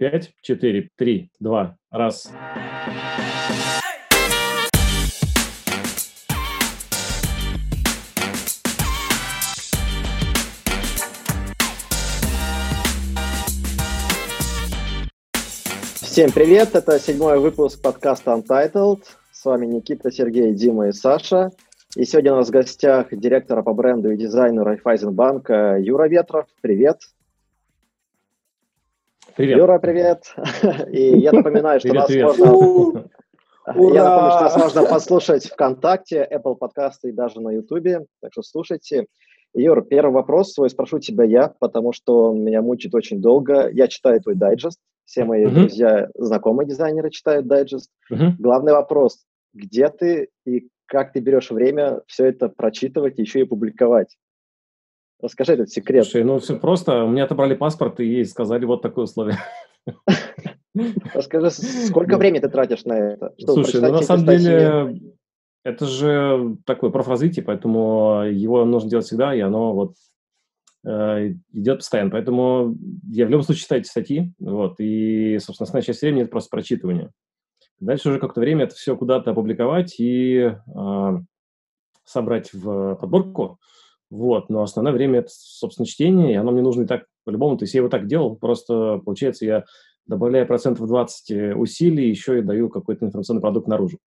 Пять, четыре, три, два, раз. Всем привет, это седьмой выпуск подкаста Untitled. С вами Никита, Сергей, Дима и Саша. И сегодня у нас в гостях директора по бренду и дизайну Райфайзенбанка Юра Ветров. Привет. Привет. Юра, привет. И я напоминаю, что нас можно... Я напомню, что нас можно послушать ВКонтакте, Apple подкасты и даже на Ютубе, так что слушайте. Юр, первый вопрос свой спрошу тебя я, потому что он меня мучит очень долго. Я читаю твой дайджест, все мои uh-huh. друзья, знакомые дизайнеры читают дайджест. Uh-huh. Главный вопрос, где ты и как ты берешь время все это прочитывать и еще и публиковать? Расскажи этот секрет. Слушай, ну все просто. У меня отобрали паспорт и сказали вот такое условие. Расскажи, сколько времени ты тратишь на это? Слушай, ну на самом деле это же такое профразвитие, поэтому его нужно делать всегда, и оно вот э, идет постоянно. Поэтому я в любом случае читаю эти статьи, вот, и, собственно, основная часть времени – это просто прочитывание. Дальше уже как-то время это все куда-то опубликовать и э, собрать в подборку, вот, но основное время это, собственно, чтение, и оно мне нужно и так по-любому. То есть я его так делал, просто, получается, я добавляю процентов 20 усилий, еще и даю какой-то информационный продукт наружу.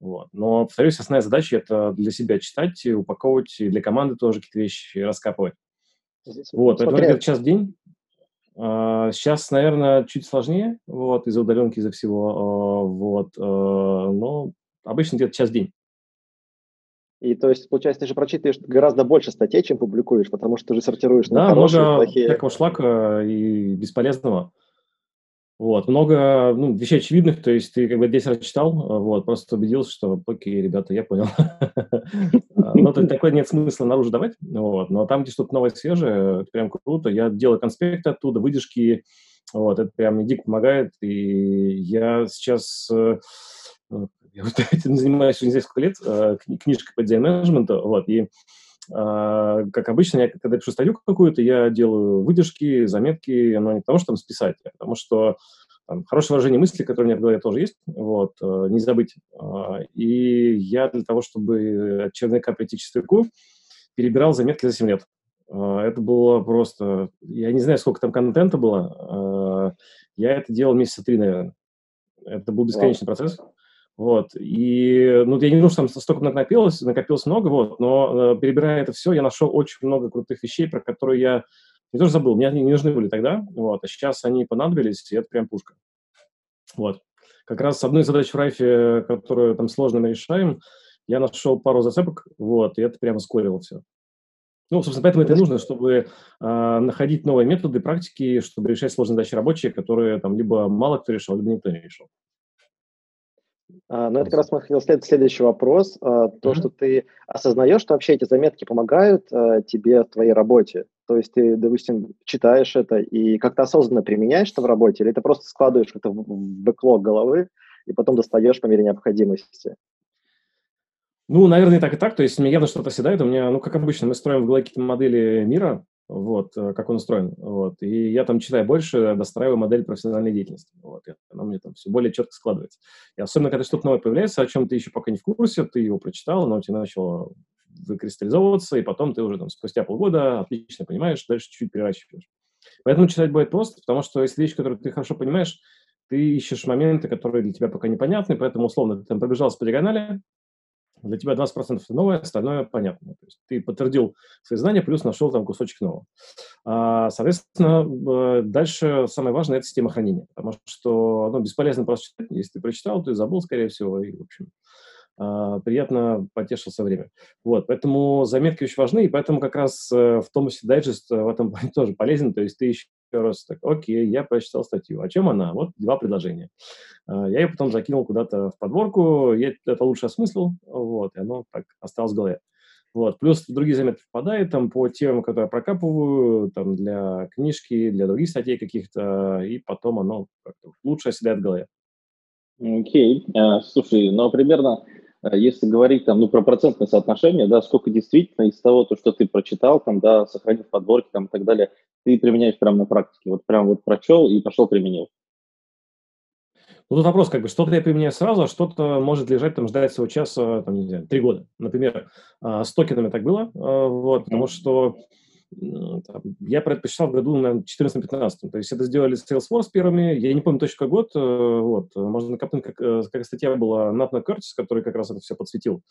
Вот. Но, повторюсь, основная задача – это для себя читать, упаковывать, и для команды тоже какие-то вещи раскапывать. Здесь вот, поэтому где-то час в день. Сейчас, а, наверное, чуть сложнее, вот, из-за удаленки, из-за всего, вот, но обычно где-то час в день. И то есть, получается, ты же прочитываешь гораздо больше статей, чем публикуешь, потому что ты же сортируешь на да, хорошие, много плохие. всякого шлака и бесполезного. Вот, много ну, вещей очевидных, то есть ты как бы 10 раз читал, вот, просто убедился, что окей, ребята, я понял. Но такой нет смысла наружу давать, вот, но там, где что-то новое, свежее, это прям круто. Я делаю конспекты оттуда, выдержки, вот, это прям дико помогает, и я сейчас э, я вот этим занимаюсь уже не знаю сколько лет, э, книжка по дизайн-менеджменту, вот, и а, как обычно, я когда пишу статью какую-то, я делаю выдержки, заметки, но не потому, что там списать, а потому что там, хорошее выражение мысли, которое у меня в голове тоже есть, вот, э, не забыть. А, и я для того, чтобы от черновика прийти к чистовику, перебирал заметки за 7 лет. Это было просто... Я не знаю, сколько там контента было. Я это делал месяца три, наверное. Это был бесконечный wow. процесс. Вот. И, ну, я не думаю, что там столько накопилось, накопилось много, вот, но э, перебирая это все, я нашел очень много крутых вещей, про которые я не тоже забыл, мне они не нужны были тогда, вот, а сейчас они понадобились, и это прям пушка. Вот. Как раз одну из задач в Райфе, которую там сложно мы решаем, я нашел пару зацепок, вот, и это прямо ускорило все. Ну, собственно, поэтому это нужно, чтобы э, находить новые методы, практики, чтобы решать сложные задачи рабочие, которые там либо мало кто решал, либо никто не решил. Ну, это как раз мы хотел следовать следующий вопрос. А, то, mm-hmm. что ты осознаешь, что вообще эти заметки помогают а, тебе в твоей работе. То есть ты, допустим, читаешь это и как-то осознанно применяешь это в работе, или ты просто складываешь это в бэклог головы и потом достаешь по мере необходимости? Ну, наверное, так и так. То есть мне явно что-то седает. У меня, ну, как обычно, мы строим в голове какие-то модели мира, вот, э, как он устроен, вот, и я там читаю больше, достраиваю модель профессиональной деятельности, вот, и она мне там все более четко складывается. И особенно, когда что-то новое появляется, о чем ты еще пока не в курсе, ты его прочитал, оно у тебя начало выкристаллизовываться, и потом ты уже там спустя полгода отлично понимаешь, дальше чуть-чуть переращиваешь. Поэтому читать будет просто, потому что если вещь, которую ты хорошо понимаешь, ты ищешь моменты, которые для тебя пока непонятны, поэтому, условно, ты там пробежался по диагонали, для тебя 20% новое, остальное понятно. То есть ты подтвердил свои знания, плюс нашел там кусочек нового. А, соответственно, дальше самое важное – это система хранения, потому что ну, бесполезно просто читать. Если ты прочитал, ты забыл, скорее всего, и, в общем, а, приятно потешился время. Вот, поэтому заметки очень важны, и поэтому как раз э, в Томасе Дайджест в этом плане тоже полезен, то есть ты еще раз так, окей, я прочитал статью. О чем она? Вот два предложения. А, я ее потом закинул куда-то в подборку, я это лучше осмыслил, вот, и оно так осталось в голове. Вот. Плюс другие заметки попадают там по темам, которые я прокапываю, там для книжки, для других статей каких-то, и потом оно как-то лучше оседает в голове. Окей. Okay. Uh, слушай, ну, примерно, uh, если говорить там, ну, про процентное соотношение, да, сколько действительно из того, то, что ты прочитал, там, да, сохранив подборки, там, и так далее, ты применяешь прямо на практике, вот прям вот прочел и пошел применил. Ну, тут вопрос, как бы, что-то я применяю сразу, а что-то может лежать, там, ждать своего часа, там, не знаю, три года. Например, а, с токенами так было, а, вот, потому что там, я предпочитал в году, наверное, 14-15. То есть это сделали Salesforce первыми, я не помню точно какой год, э, вот, можно копнуть, как, э, как статья была Натна Кертис, который как раз это все подсветил.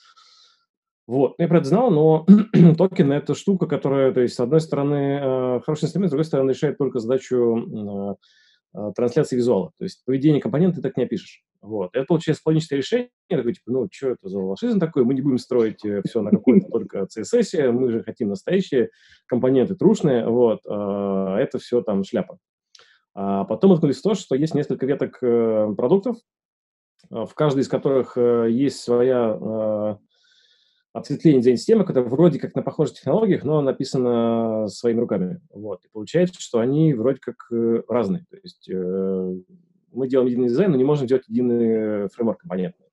Вот, я про это знал, но токен – это штука, которая, то есть, с одной стороны, э, хороший инструмент, с другой стороны, решает только задачу э, трансляции визуала. То есть поведение компонента ты так не опишешь. Вот. Это получается логическое решение. Я такой, типа, ну, что это за волшизм такой? Мы не будем строить э, все на какой-то только CSS, мы же хотим настоящие компоненты трушные, вот. Это все там шляпа. А потом уткнулись в то, что есть несколько веток продуктов, в каждой из которых есть своя ответвление дизайн-системы, которое вроде как на похожих технологиях, но написано своими руками. Вот. И получается, что они вроде как э, разные. То есть э, мы делаем единый дизайн, но не можем делать единый фреймворк компонентный.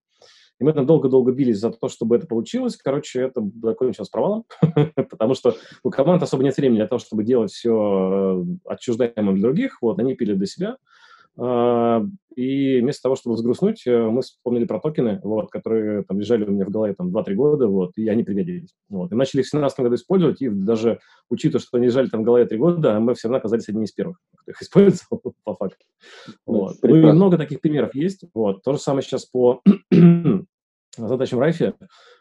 И мы там долго-долго бились за то, чтобы это получилось. Короче, это закончилось провалом, потому что у команд особо нет времени для того, чтобы делать все э, отчуждаемым для других. Вот, они пили для себя. А, и вместо того, чтобы взгрустнуть, э, мы вспомнили про токены, вот, которые там лежали у меня в голове там 2-3 года, вот, и они пригодились. Вот. И начали их в 2017 году использовать, и даже учитывая, что они лежали там в голове 3 года, мы все равно оказались одними из первых, кто их использовал по факту. Ну, вот. Ну, и много таких примеров есть. Вот. То же самое сейчас по задачам Райфе.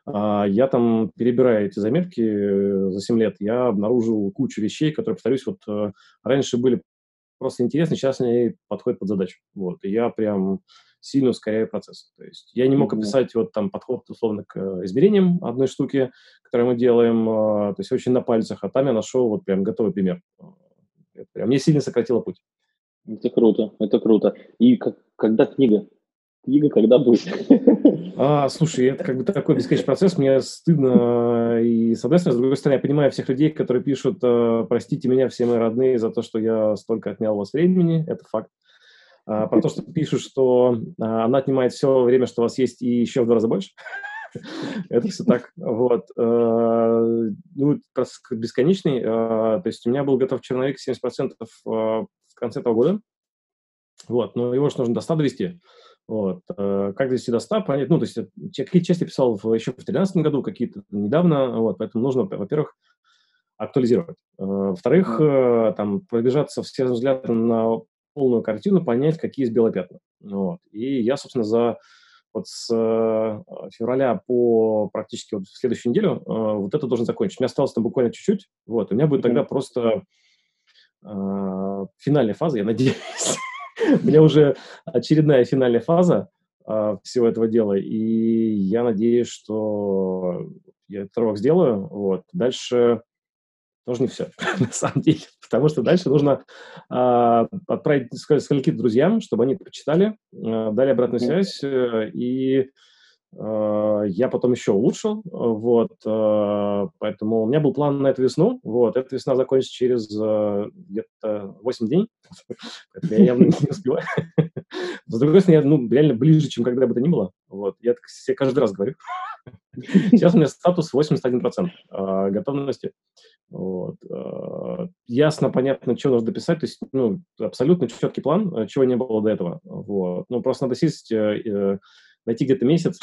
А, я там, перебирая эти заметки э, за 7 лет, я обнаружил кучу вещей, которые, повторюсь, вот э, раньше были просто интересно, сейчас они подходят под задачу. Вот, и я прям сильно ускоряю процесс. То есть я не мог описать вот там подход условно к э, измерениям одной штуки, которую мы делаем, э, то есть очень на пальцах, а там я нашел вот прям готовый пример. Это прям мне сильно сократило путь. Это круто, это круто. И как, когда книга? Книга когда будет? А, слушай, это как бы такой бесконечный процесс, мне стыдно и с одной стороны, с другой стороны, я понимаю всех людей, которые пишут, э, простите меня, все мои родные, за то, что я столько отнял у вас времени, это факт. А, про то, что пишут, что а, она отнимает все время, что у вас есть, и еще в два раза больше. Это все так. Вот. Э, ну, бесконечный. Э, то есть у меня был готов черновик 70% в конце этого года. Вот. Но его же нужно до 100 довести. Вот. Э, как довести до 100, понять, ну, то есть какие части писал в, еще в 2013 году, какие-то недавно, вот, поэтому нужно, во-первых, актуализировать. Э, во-вторых, там, пробежаться все взгляды на полную картину, понять, какие есть белые пятна. Вот. И я, собственно, за вот с февраля по практически вот следующую неделю вот это должен закончить. У меня осталось там буквально чуть-чуть, вот, у меня будет тогда просто э, финальная фаза, я надеюсь, у меня уже очередная финальная фаза а, всего этого дела, и я надеюсь, что я этот рывок сделаю. Вот. Дальше тоже не все, на самом деле, потому что дальше нужно а, отправить скольки друзьям, чтобы они почитали, а, дали обратную связь, э, и а, я потом еще улучшил, вот, а, поэтому у меня был план на эту весну, вот, эта весна закончится через а, где-то 8 дней, я явно не успеваю. С другой стороны, я, ну, реально ближе, чем когда бы то ни было, вот, я так себе каждый раз говорю. Сейчас у меня статус 81% готовности, вот. Ясно, понятно, что нужно дописать, то есть, ну, абсолютно четкий план, чего не было до этого, вот, ну, просто надо сесть э, э, найти где-то месяц.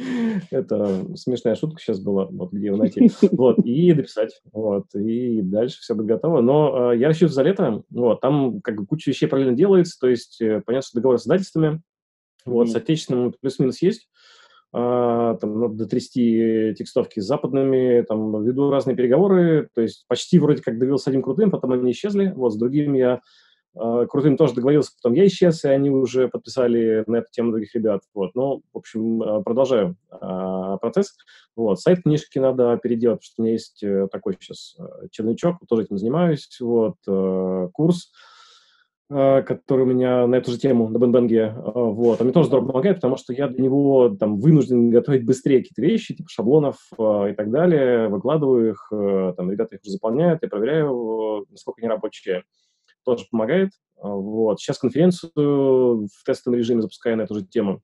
Это смешная шутка сейчас была, вот где его найти. Вот, и дописать. Вот, и дальше все будет готово. Но э, я рассчитываю за лето. Вот, там как бы куча вещей параллельно делается. То есть, э, понятно, что договор с издательствами. Вот, mm-hmm. с отечественным плюс-минус есть. Uh, там надо дотрясти текстовки с западными, там веду разные переговоры, то есть почти вроде как договорился с одним крутым, потом они исчезли, вот, с другими я а, Крутым тоже договорился, потом я исчез, и они уже подписали на эту тему других ребят. Вот. Ну, в общем, а, продолжаю а, процесс. Вот. Сайт книжки надо переделать, потому что у меня есть э, такой сейчас черновичок, тоже этим занимаюсь. Вот. Курс, который у меня на эту же тему, на Бенбенге, вот, а мне тоже здорово помогает, потому что я для него там вынужден готовить быстрее какие-то вещи, типа шаблонов и так далее, выкладываю их, там ребята их уже заполняют, я проверяю, насколько они рабочие тоже помогает. А, вот. Сейчас конференцию в тестовом режиме запускаю на эту же тему.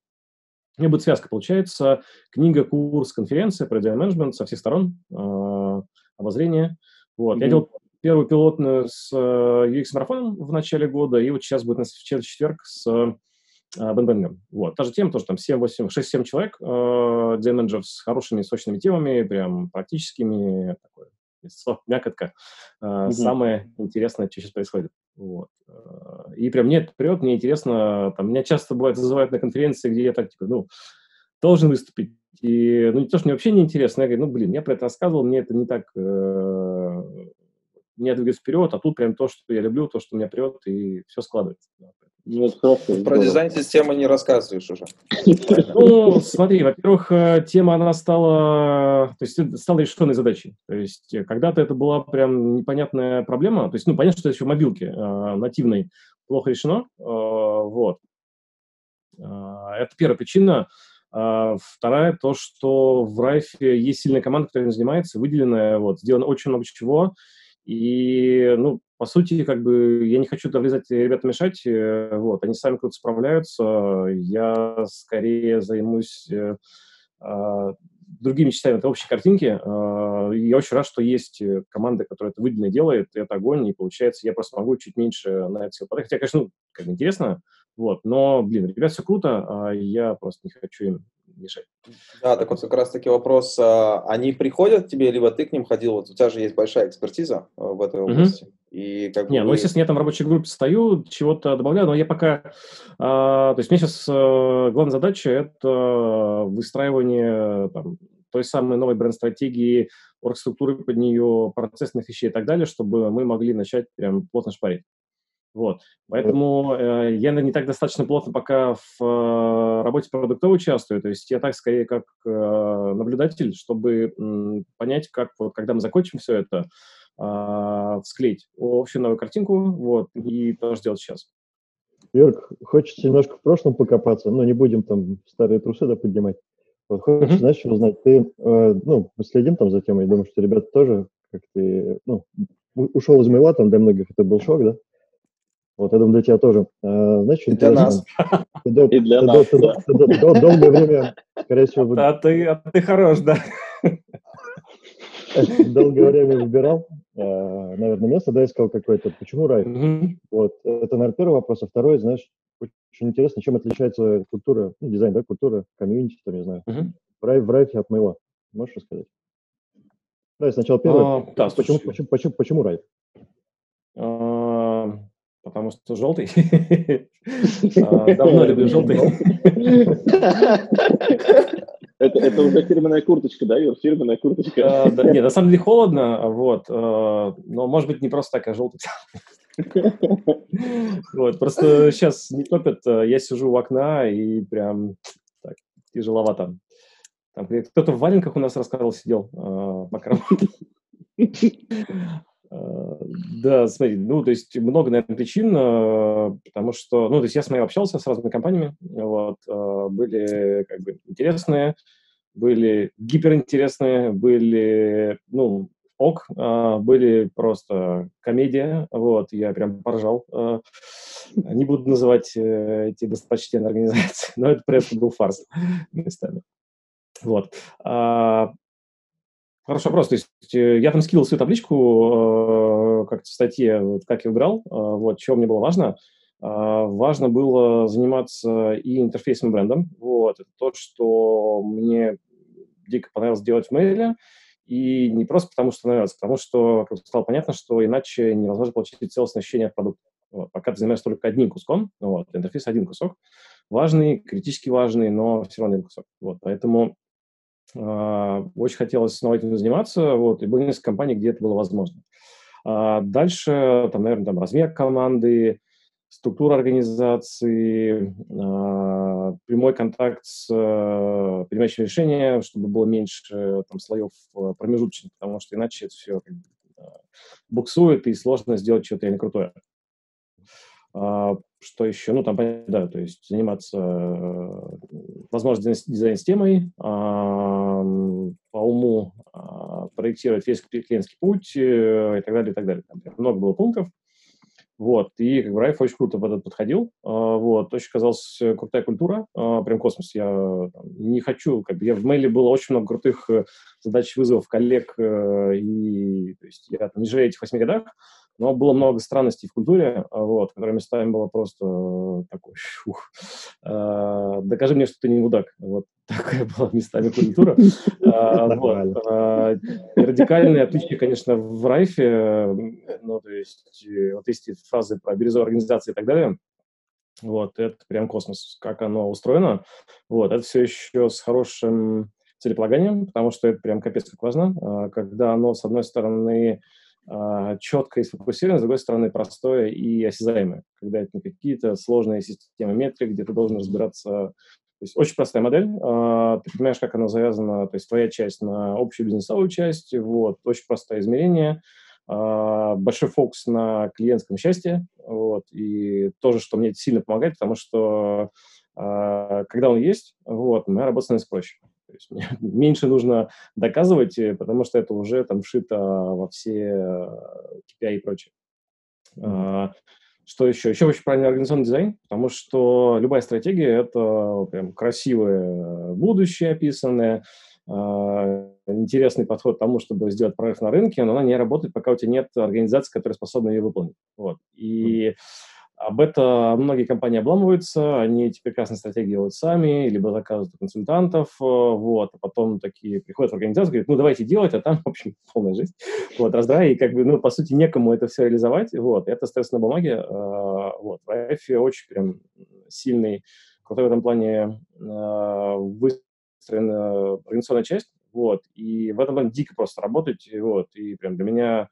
У меня будет связка, получается, книга, курс, конференция про менеджмент со всех сторон, э, обозрение. Вот. Mm-hmm. Я делал первую пилотную с э, UX-марафоном в начале года, и вот сейчас будет в четверг с Bang Bang ом. Вот. Та же тема, тоже там 7, 8, 6-7 человек, э, менеджеров с хорошими сочными темами, прям практическими, такое, мякотка. Mm-hmm. Самое интересное, что сейчас происходит. Вот. Э, и прям нет, вперед, мне интересно, там, меня часто бывает зазывают на конференции, где я так, типа, ну, должен выступить. И, ну, не то, что мне вообще не интересно, я говорю, ну, блин, я про это рассказывал, мне это не так, э, меня двигается вперед, а тут прям то, что я люблю, то, что меня прет, и все складывается. Ну, Про дизайн системы не рассказываешь уже. Ну, смотри, во-первых, э, тема, она стала, то есть стала решенной задачей. То есть э, когда-то это была прям непонятная проблема. То есть, ну, понятно, что это еще мобилки э, нативной плохо решено. Э, вот. Э, это первая причина. А вторая, то, что в Райфе есть сильная команда, которая занимается, выделенная, вот, сделано очень много чего. И, ну, по сути, как бы я не хочу туда влезать и ребятам мешать. Э, вот, они сами круто справляются. Я скорее займусь э, э, другими частями этой общей картинки. Э, я очень рад, что есть команда, которая это выделенно делает. Это огонь, и получается, я просто могу чуть меньше на это все подать. Хотя, конечно, ну, как интересно, вот, но, блин, ребят, все круто, а я просто не хочу им мешать. Да, так вот как раз-таки вопрос, а, они приходят к тебе, либо ты к ним ходил, вот у тебя же есть большая экспертиза а, в этой области. Угу. И как не, бы... ну, естественно, я там в рабочей группе стою, чего-то добавляю, но я пока... А, то есть меня сейчас а, главная задача – это выстраивание там, той самой новой бренд-стратегии, оргструктуры под нее, процессных вещей и так далее, чтобы мы могли начать прям плотно шпарить. Вот. Поэтому э, я не так достаточно плотно пока в э, работе продуктовой участвую. То есть я так скорее как э, наблюдатель, чтобы м, понять, как вот, когда мы закончим все это, э, склеить общую новую картинку, вот, и то, что делать сейчас. Йорк, хочется немножко в прошлом покопаться, но не будем там старые трусы да, поднимать. Вот хочешь, mm-hmm. знаешь, узнать, ты, э, ну, мы следим там за темой, я думаю, что ребята тоже, как ты, ну, ушел из моего, там для многих это был шок, да? Вот, я думаю, для тебя тоже. А, значит, и для нас. и для нас, Долгое время, скорее всего... А ты, а ты хорош, да. Долгое время выбирал, а, наверное, место, да, искал какое-то. Почему рай? Вот, это, наверное, первый вопрос. А второй, знаешь, очень интересно, чем отличается культура, ну, дизайн, да, культура, комьюнити, там, не знаю, рай в райфе от моего. Можешь рассказать? Давай сначала первое. А, да, почему, почему, почему, почему райф? Потому что желтый. А, давно люблю желтый. Это, это уже фирменная курточка, да, Юр? Фирменная курточка. А, да, нет, на самом деле холодно, вот, а, но может быть не просто такая желтая. Вот, просто сейчас не топят, я сижу у окна и прям так, тяжеловато. Там кто-то в валенках у нас рассказывал, сидел по Э, да, смотри, ну, то есть много, наверное, причин, э, потому что, ну, то есть я с моей общался с разными компаниями, вот, э, были как бы интересные, были гиперинтересные, были, ну, ок, были просто комедия, вот, я прям поржал. Не буду называть эти достопочтенные организации, но это просто был фарс местами. Вот. Хороший вопрос. То есть э, я там скинул свою табличку э, как в статье, как я выбирал, э, вот, чего мне было важно. Э, важно было заниматься и интерфейсом, и брендом. Вот, это то, что мне дико понравилось делать в мейле. И не просто потому, что нравилось, а потому что как стало понятно, что иначе невозможно получить целостное ощущение от продукта. Вот, пока ты занимаешься только одним куском, вот, интерфейс один кусок, важный, критически важный, но все равно один кусок. Вот, поэтому очень хотелось снова этим заниматься, вот, и было несколько компаний, где это было возможно. А дальше, там, наверное, там размер команды, структура организации, а, прямой контакт с принимающим решения, чтобы было меньше там, слоев промежуточных, потому что иначе это все буксует и сложно сделать что-то реально крутое. Что еще? Ну, там, да, то есть заниматься, э, возможно, дизайн-системой, по уму а, проектировать весь клиентский путь э, и так далее, и так далее. Там много было пунктов. Вот, и как бы Райф очень круто под это подходил. А, вот, очень казалась крутая культура, а, прям космос. Я не хочу, как бы я в мейле было очень много крутых э, задач, вызовов, коллег, и то есть я там, не жалею этих восьми годах, но было много странностей в культуре, вот, которая местами была просто такой, ух, э, докажи мне, что ты не мудак. Вот такая была местами культура. А. А, радикальные отличия, конечно, в Райфе, ну, то есть, вот есть фразы про бирюзовую организацию и так далее, вот, это прям космос, как оно устроено. Вот, это все еще с хорошим целеполаганием, потому что это прям капец как важно, а, когда оно, с одной стороны, а, четко и сфокусировано, с другой стороны, простое и осязаемое, когда это не какие-то сложные системы метрик, где ты должен разбираться. То есть очень простая модель, а, ты понимаешь, как она завязана, то есть твоя часть на общую бизнесовую часть, вот, очень простое измерение, большой фокус на клиентском счастье, вот, и тоже, что мне сильно помогает, потому что когда он есть, вот, моя работа становится проще. То есть мне меньше нужно доказывать, э, потому что это уже там вшито во все KPI э, и прочее. Mm-hmm. Что еще? Еще очень правильный организационный дизайн, потому что любая стратегия – это прям красивое будущее описанное, а, интересный подход к тому, чтобы сделать прорыв на рынке, но она не работает, пока у тебя нет организации, которая способна ее выполнить. Вот. И mm-hmm об это многие компании обламываются, они эти прекрасные стратегии делают сами, либо заказывают у консультантов, э, вот, а потом такие приходят в организацию, говорят, ну, давайте делать, а там, в общем, полная жизнь. Вот, раздрай, и как бы, ну, по сути, некому это все реализовать, вот, это остается на бумаге, э, вот, в AF очень прям сильный, крутой в этом плане э, выстроена организационная часть, вот, и в этом плане дико просто работать, вот, и прям для меня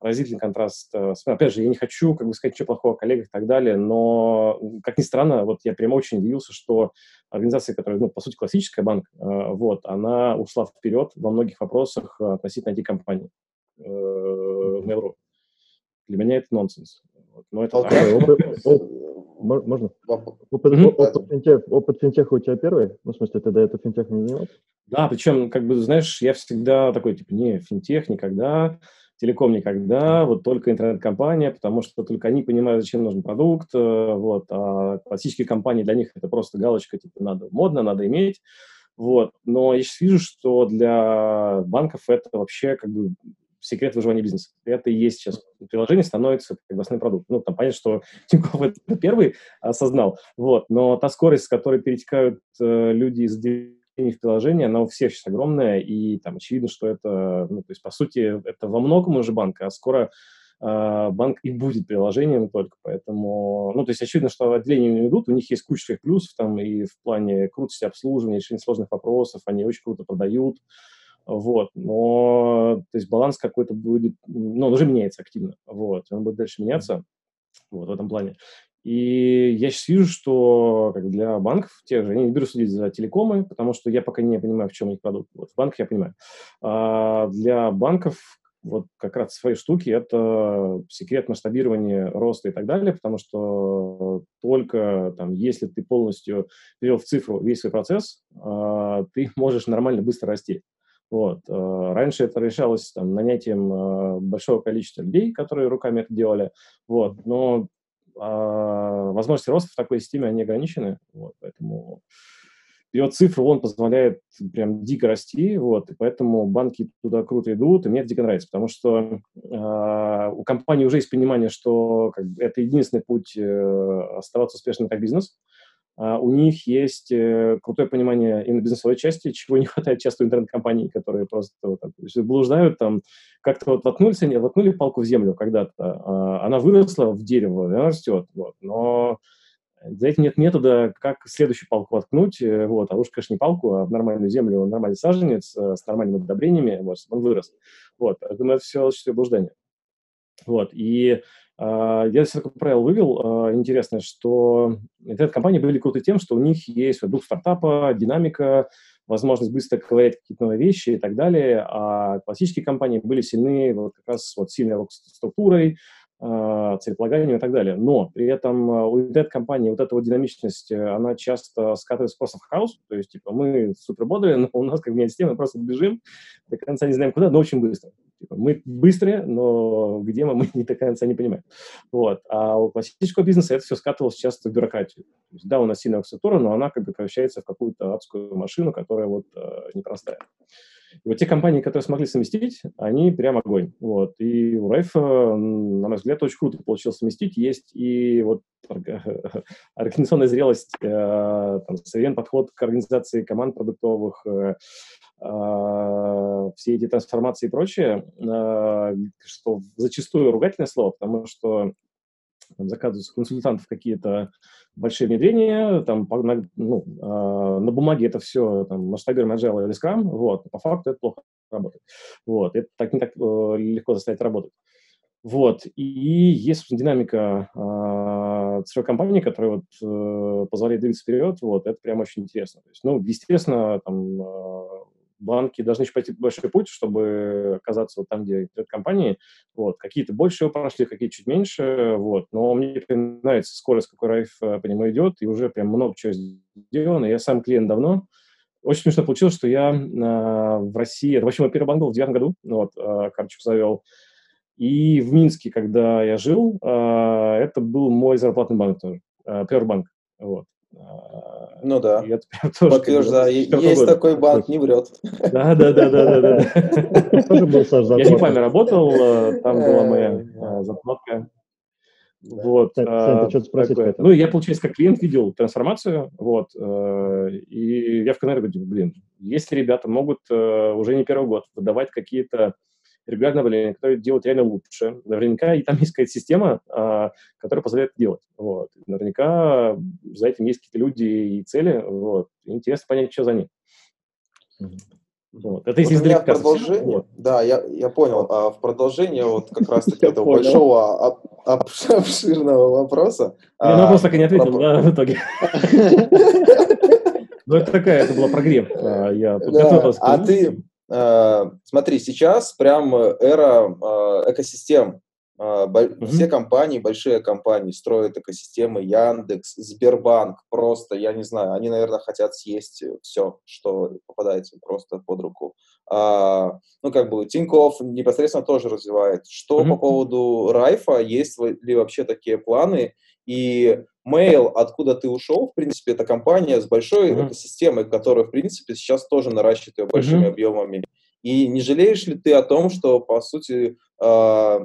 разительный контраст. Э, опять же, я не хочу, как бы сказать, ничего плохого о коллегах и так далее, но, как ни странно, вот я прямо очень удивился, что организация, которая, ну, по сути, классическая банк, э, вот, она ушла вперед во многих вопросах относительно IT-компаний. Э, Mail.ru. Для меня это нонсенс. Но это Можно? Опыт, mm-hmm. опыт, финтех, опыт финтеха у тебя первый? Ну, в смысле, ты до этого финтехом не занимался? Да, причем, как бы, знаешь, я всегда такой, типа, не, финтех никогда, телеком никогда, вот только интернет-компания, потому что только они понимают, зачем нужен продукт, э, вот, а классические компании для них это просто галочка, типа, надо модно, надо иметь, вот, но я сейчас вижу, что для банков это вообще как бы секрет выживания бизнеса. Это и есть сейчас приложение становится как бы основной продукт. Ну, там понятно, что Тинькофф это первый осознал, вот, но та скорость, с которой перетекают э, люди из в приложение, она у всех сейчас огромная, и там очевидно, что это, ну, то есть, по сути, это во многом уже банк, а скоро э, банк и будет приложением только, поэтому, ну, то есть, очевидно, что отделения идут, у них есть куча своих плюсов там и в плане крутости обслуживания, решения сложных вопросов, они очень круто продают, вот, но, то есть, баланс какой-то будет, ну, он уже меняется активно, вот, он будет дальше меняться, вот, в этом плане. И я сейчас вижу, что как для банков тех же, я не беру следить за телекомы, потому что я пока не понимаю, в чем их продукт. Вот в банках я понимаю. А для банков вот как раз свои штуки – это секрет масштабирования, роста и так далее, потому что только там, если ты полностью перевел в цифру весь свой процесс, а, ты можешь нормально быстро расти. Вот. А, раньше это решалось там, нанятием а, большого количества людей, которые руками это делали, вот. но а возможности роста в такой системе, они ограничены, вот, поэтому период цифр, он позволяет прям дико расти, вот, и поэтому банки туда круто идут, и мне это дико нравится, потому что э, у компании уже есть понимание, что как это единственный путь э, оставаться успешным как бизнес, Uh, у них есть uh, крутое понимание именно бизнесовой части, чего не хватает часто интернет-компаний, которые просто вот, так, блуждают там, как-то вот воткнули, воткнули палку в землю когда-то, uh, она выросла в дерево, она растет, вот, но для этого нет метода, как следующую палку воткнуть, э, вот, а уж, конечно, не палку, а в нормальную землю, нормальный саженец э, с нормальными удобрениями, вот, он вырос. Вот, это все блуждание. Вот, и а, я здесь такое правило вывел а, интересное, что интернет-компании были круты тем, что у них есть дух стартапа, динамика, возможность быстро ковырять какие-то новые вещи и так далее, а классические компании были сильны вот как раз вот сильной структурой, а, целеполаганием и так далее. Но при этом у интернет-компании вот эта вот динамичность, э, она часто скатывается просто в хаос, то есть типа мы супер бодрые, но у нас как бы нет системы, мы просто бежим, до конца не знаем куда, но очень быстро. Типа, мы быстрые, но где мы, мы не до конца не понимаем. Вот. А у классического бизнеса это все скатывалось часто в бюрократию. То есть, да, у нас сильная структура, но она как бы превращается в какую-то адскую машину, которая вот э, непростая. И вот те компании, которые смогли совместить, они прям огонь. Вот. И у Райфа, на мой взгляд, очень круто получилось совместить. Есть и вот организационная зрелость, э, там, современный подход к организации команд продуктовых, э, э, все эти трансформации и прочее, что зачастую ругательное слово, потому что там, заказываются консультантов какие-то большие внедрения, там, на, ну, э, на бумаге это все там, масштабируем Agile или Scrum, вот, по факту это плохо работает. Вот, это так не так э, легко заставить работать. Вот, и есть динамика э, цифровой компании, которая вот, э, позволяет двигаться вперед, вот, это прям очень интересно. То есть, ну, естественно, там, э, банки должны еще пойти большой путь, чтобы оказаться вот там, где интернет-компании. Вот. Какие-то больше его прошли, какие чуть меньше. Вот. Но мне нравится скорость, какой Райф э, по нему идет, и уже прям много чего сделано. Я сам клиент давно. Очень смешно получилось, что я э, в России, это вообще мой первый банк был в девятом году, вот, э, карточку завел. И в Минске, когда я жил, э, это был мой зарплатный банк тоже, э, первый банк. Вот. Ну да. Прям тоже Подтверждаю. Есть года. такой банк, не врет. Да, да, да, да, да. Я не память работал, э, там была моя э, заплатка. Вот. Ты а, что-то спросить Ну, я, получается, как клиент видел трансформацию, вот, э, и я в КНР говорю, блин, если ребята могут уже не первый год выдавать какие-то регулярное обновление, которое делает реально лучше. Наверняка и там есть какая-то система, а, которая позволяет делать. Вот. Наверняка за этим есть какие-то люди и цели. Вот. Интересно понять, что за ним. Вот. Это вот меня в продолжение, вот. да, я, я понял, а в продолжение вот как раз-таки этого большого обширного вопроса. Я на вопрос так и не ответил, да, в итоге. Ну, это такая, это была прогрев. А, я А ты, смотри, сейчас прям эра э, экосистем. Mm-hmm. Все компании, большие компании строят экосистемы, Яндекс, Сбербанк, просто, я не знаю, они, наверное, хотят съесть все, что попадается просто под руку. А, ну, как бы, Тинькофф непосредственно тоже развивает. Что mm-hmm. по поводу Райфа, есть ли вообще такие планы? И Mail, откуда ты ушел, в принципе, это компания с большой mm-hmm. экосистемой, которая, в принципе, сейчас тоже наращивает ее большими mm-hmm. объемами. И не жалеешь ли ты о том, что, по сути, э,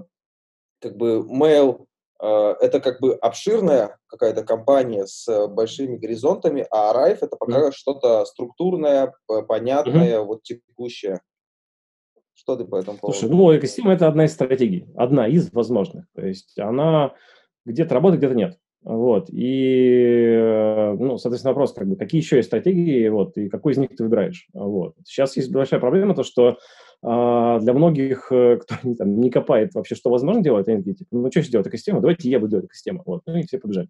как бы Mail э, это как бы обширная какая-то компания с большими горизонтами, а Arrive это пока mm-hmm. что-то структурное, понятное, mm-hmm. вот текущее. Что ты по этому поводу? Слушай, ну, экосистема – это одна из стратегий, одна из возможных. То есть она где-то работает, где-то нет. Вот, и, э, ну, соответственно, вопрос, как бы, какие еще есть стратегии, вот, и какой из них ты выбираешь, вот. Сейчас есть большая проблема, то, что а, для многих, э, кто там, не копает вообще, что возможно делать, они такие, типа, ну, что сейчас делать экосистема, давайте я буду делать экосистему, вот, ну, и все побежали.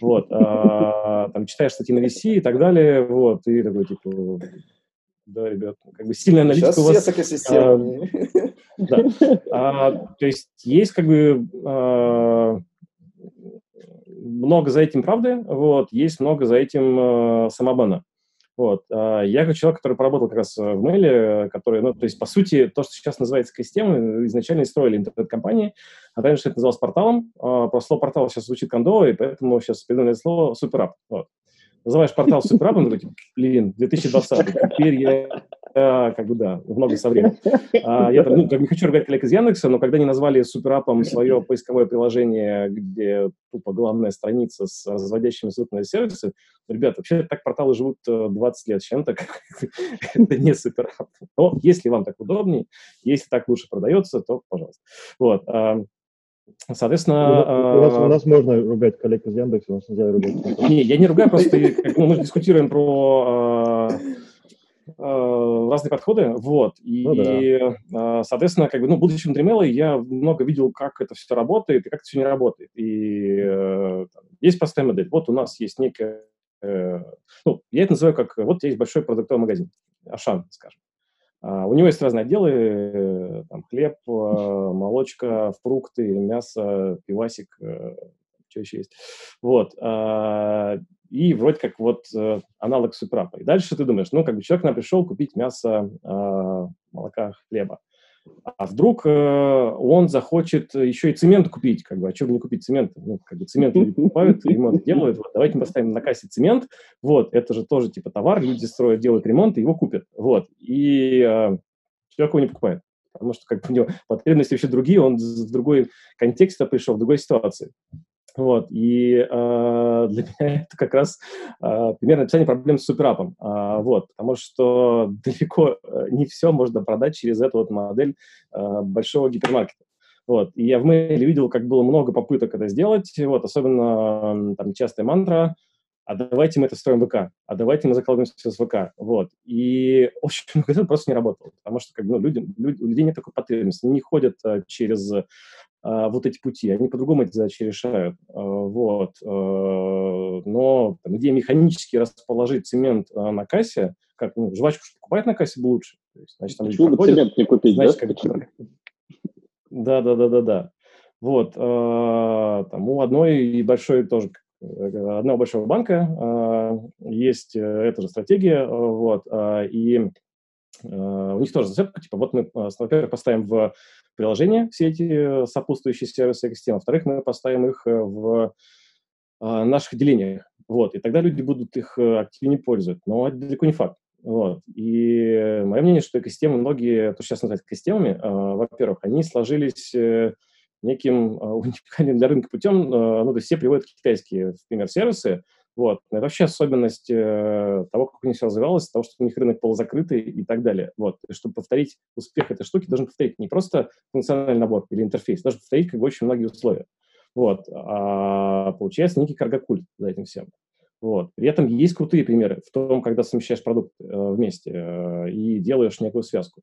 Вот, а, там, читаешь статьи на VC и так далее, вот, и такой, типа, да, ребят, как бы сильная аналитика Сейчас у вас. Все с экосистемами. А, да. А, то есть есть как бы а, много за этим правды, вот, есть много за этим э, самообмана. Вот. А я как человек, который поработал как раз в Мейле, который, ну, то есть, по сути, то, что сейчас называется системой, изначально строили интернет-компании, а раньше это называлось порталом. А, про слово портал сейчас звучит кондово, и поэтому сейчас придумали слово суперап. Вот называешь портал суперапом, такой, типа, блин, 2020, теперь я как бы, да, много со временем. А, я ну, как не хочу ругать коллег из Яндекса, но когда они назвали суперапом свое поисковое приложение, где тупо главная страница с разводящими ссылками сервисы, ребята, вообще так порталы живут 20 э, лет чем-то, это не суперап. Но если вам так удобнее, если так лучше продается, то пожалуйста. Вот. А, Соответственно... У нас, у нас можно ругать коллег из Яндекса, у нас нельзя ругать. Не, я не ругаю, просто мы дискутируем про э, разные подходы, вот, и, ну, да. соответственно, как бы, ну, будучи внутри я много видел, как это все работает и как это все не работает, и э, там, есть простая модель, вот у нас есть некая, э, ну, я это называю как, вот есть большой продуктовый магазин, Ашан, скажем, а, у него есть разные отделы, э, там, хлеб, э, молочка, фрукты, мясо, пивасик, э, что еще есть. Вот. И вроде как вот аналог суперапа. И дальше ты думаешь, ну, как бы человек нам пришел купить мясо, а, молока, хлеба. А вдруг э, он захочет еще и цемент купить, как бы, а что бы не купить цемент? Ну, как бы цемент люди покупают, ремонт делают, вот, давайте поставим на кассе цемент, вот, это же тоже типа товар, люди строят, делают ремонт, и его купят, вот. И э, человек его не покупает. Потому что как бы, у него потребности вообще другие, он в другой контекст пришел, в другой ситуации. Вот, и э, для меня это как раз э, пример написания проблем с суперапом. Э, вот, потому что далеко э, не все можно продать через эту вот модель э, большого гипермаркета. Вот, и я в мейле видел, как было много попыток это сделать, вот, особенно там частая мантра, а давайте мы это строим ВК, а давайте мы закладываем все с ВК, вот. И очень много это просто не работало, потому что как бы, ну, люди, люди, у людей нет такой потребности, они не ходят а, через а, вот эти пути, они по-другому эти задачи решают, а, вот. А, но там, идея механически расположить цемент а, на кассе, как ну, жвачку покупать на кассе было лучше. Есть, значит, там Почему бы цемент не купить, значит, да? Как, да, да, да, да, да. Вот, э, там у одной большой тоже одного большого банка э, есть эта же стратегия, вот, э, и у них тоже зацепка, типа, вот мы, во-первых, поставим в приложение все эти сопутствующие сервисы экосистемы, во-вторых, мы поставим их в наших отделениях, вот, и тогда люди будут их активнее пользовать, но это далеко не факт. Вот. И мое мнение, что экосистемы, многие, то, сейчас называют экосистемами, э, во-первых, они сложились э, неким э, уникальным для рынка путем, э, ну, то есть все приводят китайские, например, сервисы, вот. Это вообще особенность э, того, как у них все развивалось, того, что у них рынок полузакрытый и так далее. Вот. И чтобы повторить успех этой штуки, должен повторить не просто функциональный набор или интерфейс, должен повторить как бы очень многие условия. Вот. А получается некий каргокульт за этим всем. Вот. При этом есть крутые примеры в том, когда совмещаешь продукт э, вместе э, и делаешь некую связку.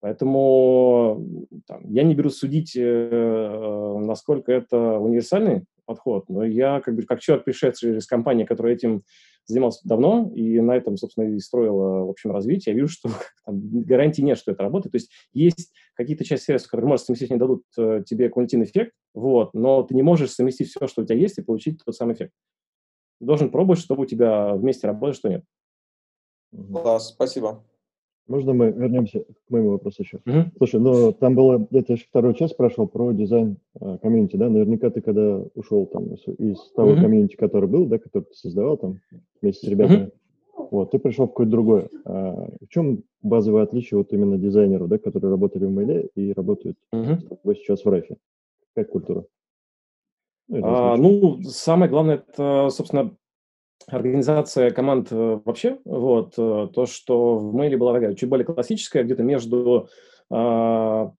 Поэтому там, я не беру судить, э, насколько это универсальный подход, но я как бы как человек, пришедший из компании, которая этим занимался давно и на этом, собственно, и строила, в общем, развитие, я вижу, что там, гарантии нет, что это работает. То есть есть какие-то части сервисов, которые, может, совместить не дадут э, тебе кумулятивный эффект, вот, но ты не можешь совместить все, что у тебя есть, и получить тот самый эффект должен пробовать, чтобы у тебя вместе работает, что нет. Класс, спасибо. Можно мы вернемся к моему вопросу еще? Угу. Слушай, ну там было, я тебя вторую часть спрашивал про дизайн э, комьюнити, да? Наверняка ты когда ушел там из, из того угу. комьюнити, который был, да, который ты создавал там вместе с ребятами, угу. вот, ты пришел в какое-то другое. А в чем базовое отличие вот именно дизайнеру, да, которые работали в Мейле и работают угу. сейчас в Райфе? Как культура? Ну, а, ну, самое главное, это, собственно, организация команд э, вообще. Вот, э, то, что в Мейле была такая чуть более классическая, где-то между а,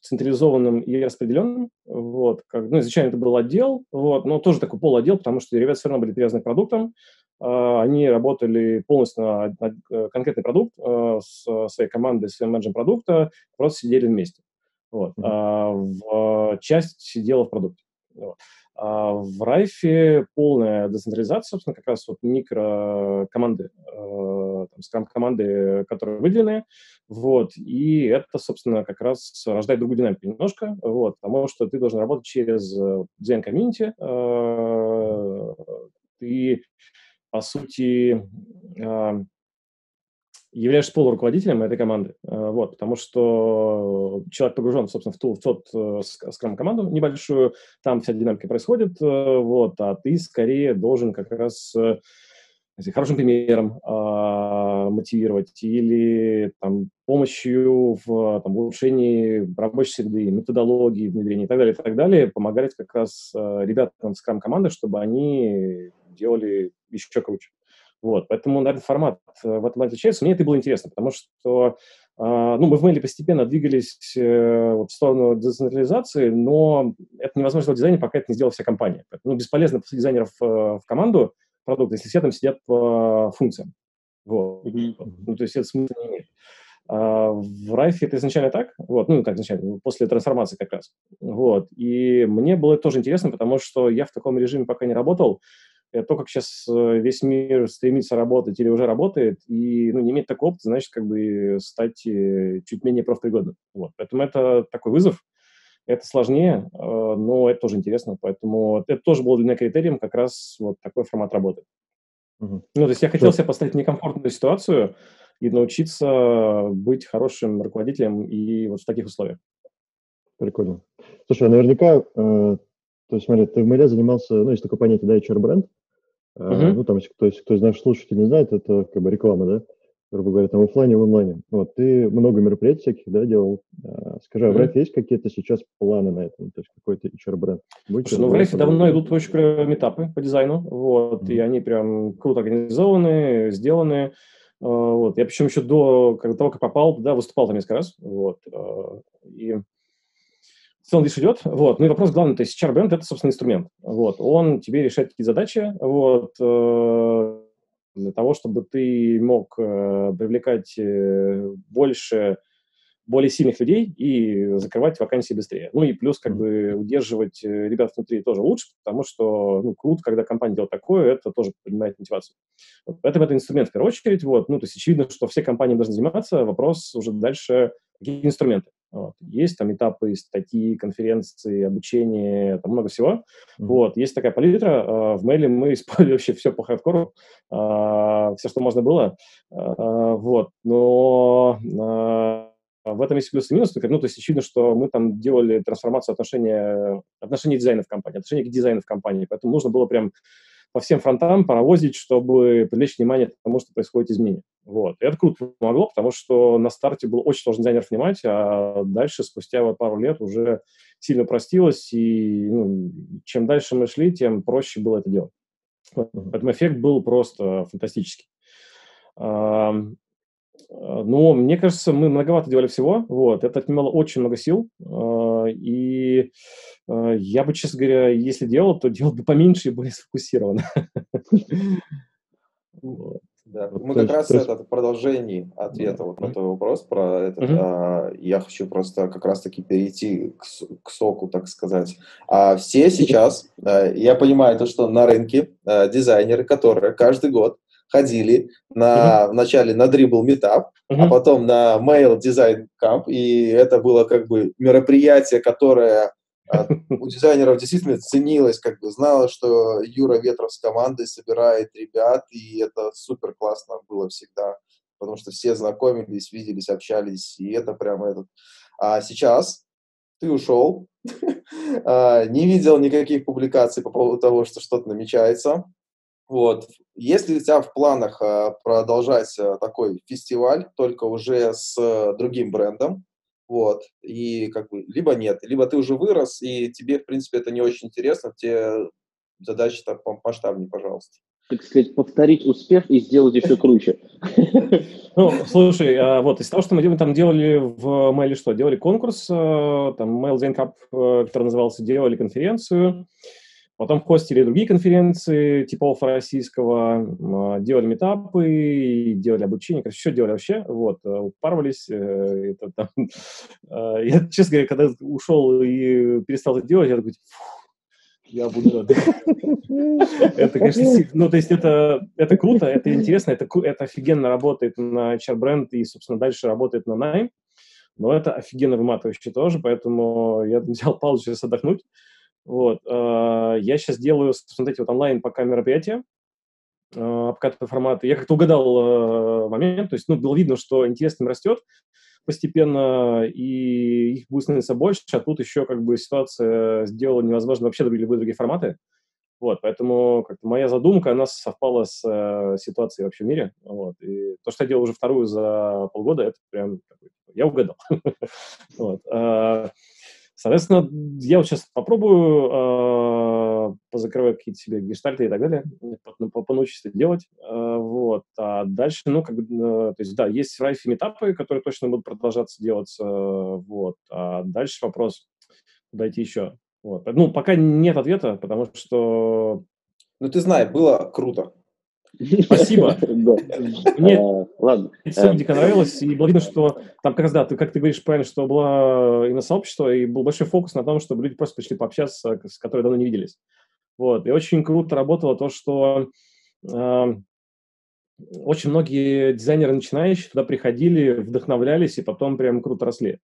централизованным и распределенным. Вот, как, ну, изначально это был отдел, вот, но тоже такой полуотдел, потому что ребята все равно были привязаны к продуктам. А, они работали полностью на, на э, конкретный продукт с своей командой, своим менеджером продукта, просто сидели вместе. Вот. Mm-hmm. А, в, часть сидела в продукте. Вот. А в Райфе полная децентрализация, собственно, как раз вот микрокоманды, э, там, scrum-команды, которые выделены, вот, и это, собственно, как раз рождает другую динамику немножко, вот, потому что ты должен работать через дизайн-комьюнити, э, ты, по сути, э, являешься полуруководителем этой команды, э, вот, потому что человек погружен, собственно, в, ту, в тот э, scrum-команду небольшую, там вся динамика происходит, э, вот, а ты скорее должен как раз хорошим примером э, мотивировать или там, помощью в там, улучшении рабочей среды, методологии внедрения и так далее, и так далее, помогать как раз э, ребятам скрам-команды, чтобы они делали еще круче. Вот, поэтому, наверное, формат э, в этом отличается. Мне это было интересно, потому что Uh, ну, мы в Мэйле постепенно двигались вот, в сторону децентрализации, но это невозможно сделать дизайне, пока это не сделала вся компания. Поэтому ну, бесполезно после дизайнеров в команду продукта, если все там сидят по функциям. Вот. Mm-hmm. Ну, то есть это смысла не имеет. А в Райфе это изначально так, вот, ну, как изначально, после трансформации как раз. Вот. И мне было тоже интересно, потому что я в таком режиме пока не работал, то, как сейчас э, весь мир стремится работать или уже работает, и ну, не иметь такого опыта, значит, как бы стать э, чуть менее профпригодным. Вот. Поэтому это такой вызов, это сложнее, э, но это тоже интересно, поэтому это тоже было для меня критерием как раз вот такой формат работы. Угу. Ну, то есть я хотел себя поставить в некомфортную ситуацию и научиться быть хорошим руководителем и вот в таких условиях. Прикольно. Слушай, а наверняка, э, то есть, смотри, ты в Мэле занимался, ну, есть такое понятие, да, HR-бренд, Uh-huh. Ну, там, если кто, если кто из наших слушателей не знает, это как бы реклама, да? грубо говоря, там офлайне в онлайне. Вот, ты много мероприятий всяких, да, делал. А, скажи, а в Райфе есть какие-то сейчас планы на этом? То есть какой-то HR-бренд? Слушай, ну в Райфе давно идут очень клевые метапы по дизайну, вот, mm-hmm. и они прям круто организованы, сделаны. А, вот. Я причем еще до того, как попал туда, выступал там несколько раз. Вот. А, и целом лишь идет. Вот. Ну и вопрос главный, то есть HR-бренд – это, собственно, инструмент. Вот. Он тебе решает какие задачи. Вот э, для того, чтобы ты мог э, привлекать э, больше более сильных людей и закрывать вакансии быстрее. Ну и плюс как бы удерживать э, ребят внутри тоже лучше, потому что ну, круто, когда компания делает такое, это тоже поднимает мотивацию. Поэтому это инструмент в первую очередь. Вот. Ну, то есть очевидно, что все компании должны заниматься. Вопрос уже дальше, какие инструменты. Вот. Есть там этапы, статьи, конференции, обучение, там много всего. Mm-hmm. Вот. Есть такая палитра. Uh, в мейле мы использовали вообще все по хардкору, uh, все, что можно было. Вот. Но в этом есть плюс и минус. Ну, то есть очевидно, что мы там делали трансформацию отношения, отношения дизайна в компании, отношения к дизайну в компании. Поэтому нужно было прям по всем фронтам паровозить, чтобы привлечь внимание к тому, что происходит изменение. Вот. И это круто помогло, потому что на старте было очень сложно дизайнеров нанимать, а дальше, спустя вот пару лет, уже сильно простилось, и ну, чем дальше мы шли, тем проще было это делать. Поэтому эффект был просто фантастический. Но мне кажется, мы многовато делали всего. Вот. Это отнимало очень много сил. И я бы, честно говоря, если делал, то делал бы поменьше и более сфокусированно. Да. Мы как раз есть... это в продолжении ответа вот на твой вопрос про это. Mm-hmm. А, я хочу просто как раз-таки перейти к, к соку, так сказать. А все сейчас, а, я понимаю то, что на рынке а, дизайнеры, которые каждый год ходили на, mm-hmm. вначале на Dribble Meetup, mm-hmm. а потом на Mail Design Camp, и это было как бы мероприятие, которое а, у дизайнеров действительно ценилось, как бы знала, что Юра Ветров с командой собирает ребят, и это супер классно было всегда, потому что все знакомились, виделись, общались, и это прямо этот. А сейчас ты ушел, а, не видел никаких публикаций по поводу того, что что-то намечается. Вот. Если у тебя в планах а, продолжать такой фестиваль, только уже с другим брендом, вот, и как бы, либо нет, либо ты уже вырос, и тебе, в принципе, это не очень интересно, тебе задачи так масштабнее, пожалуйста. Так сказать, повторить успех и сделать еще круче. Ну, слушай, а вот из того, что мы там делали в Mail, что? Делали конкурс, э, там Mail Zen Cup, э, который назывался, делали конференцию, Потом хостили другие конференции типа Алфа Российского, делали метапы, делали обучение, короче, все делали вообще, вот, э, упарывались. Э, это, там, э, я, честно говоря, когда ушел и перестал это делать, я такой, я буду Это, конечно, ну, то есть это, это круто, это интересно, это, это офигенно работает на HR-бренд и, собственно, дальше работает на найм, но это офигенно выматывающе тоже, поэтому я взял паузу сейчас отдохнуть, вот. Э, я сейчас делаю, смотрите, вот онлайн пока мероприятия, э, обкатываю форматы. Я как-то угадал э, момент, то есть, ну, было видно, что интерес им растет постепенно, и их будет становиться больше, а тут еще как бы ситуация сделала невозможно вообще другие, любые другие форматы. Вот, поэтому как моя задумка, она совпала с э, ситуацией вообще в мире. Вот, и то, что я делал уже вторую за полгода, это прям я угадал. Соответственно, я вот сейчас попробую э, позакрывать какие-то себе гештальты и так далее, ну, понаучиться это делать. Э, вот. А дальше, ну, как бы, э, то есть, да, есть в Райфе метапы, которые точно будут продолжаться делаться. Вот. А дальше вопрос, куда идти еще. Вот. Ну, пока нет ответа, потому что... Ну, ты знаешь, было круто. Спасибо. Мне а, ладно. все дико нравилось, и было видно, что там как раз, да, ты, как ты говоришь правильно, что было именно сообщество, и был большой фокус на том, чтобы люди просто пришли пообщаться, с которыми давно не виделись. Вот. И очень круто работало то, что э, очень многие дизайнеры начинающие туда приходили, вдохновлялись, и потом прям круто росли.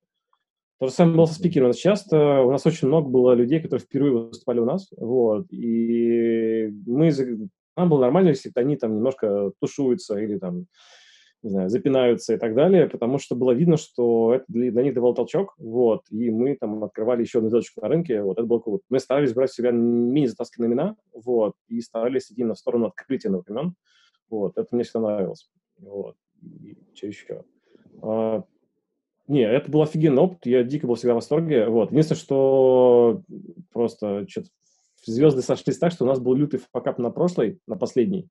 То же самое было со спикером. У нас часто, у нас очень много было людей, которые впервые выступали у нас, вот, и мы нам было нормально, если они там немножко тушуются или там, не знаю, запинаются и так далее, потому что было видно, что это для, для них давал толчок, вот, и мы там открывали еще одну точку на рынке, вот, это было круто. Мы старались брать себя мини-затасканные имена, вот, и старались идти на сторону открытия новых имен, вот, это мне всегда нравилось, вот. что еще? А, не, это был офигенный опыт, я дико был всегда в восторге. Вот. Единственное, что просто что-то звезды сошлись так, что у нас был лютый факап на прошлой, на последней.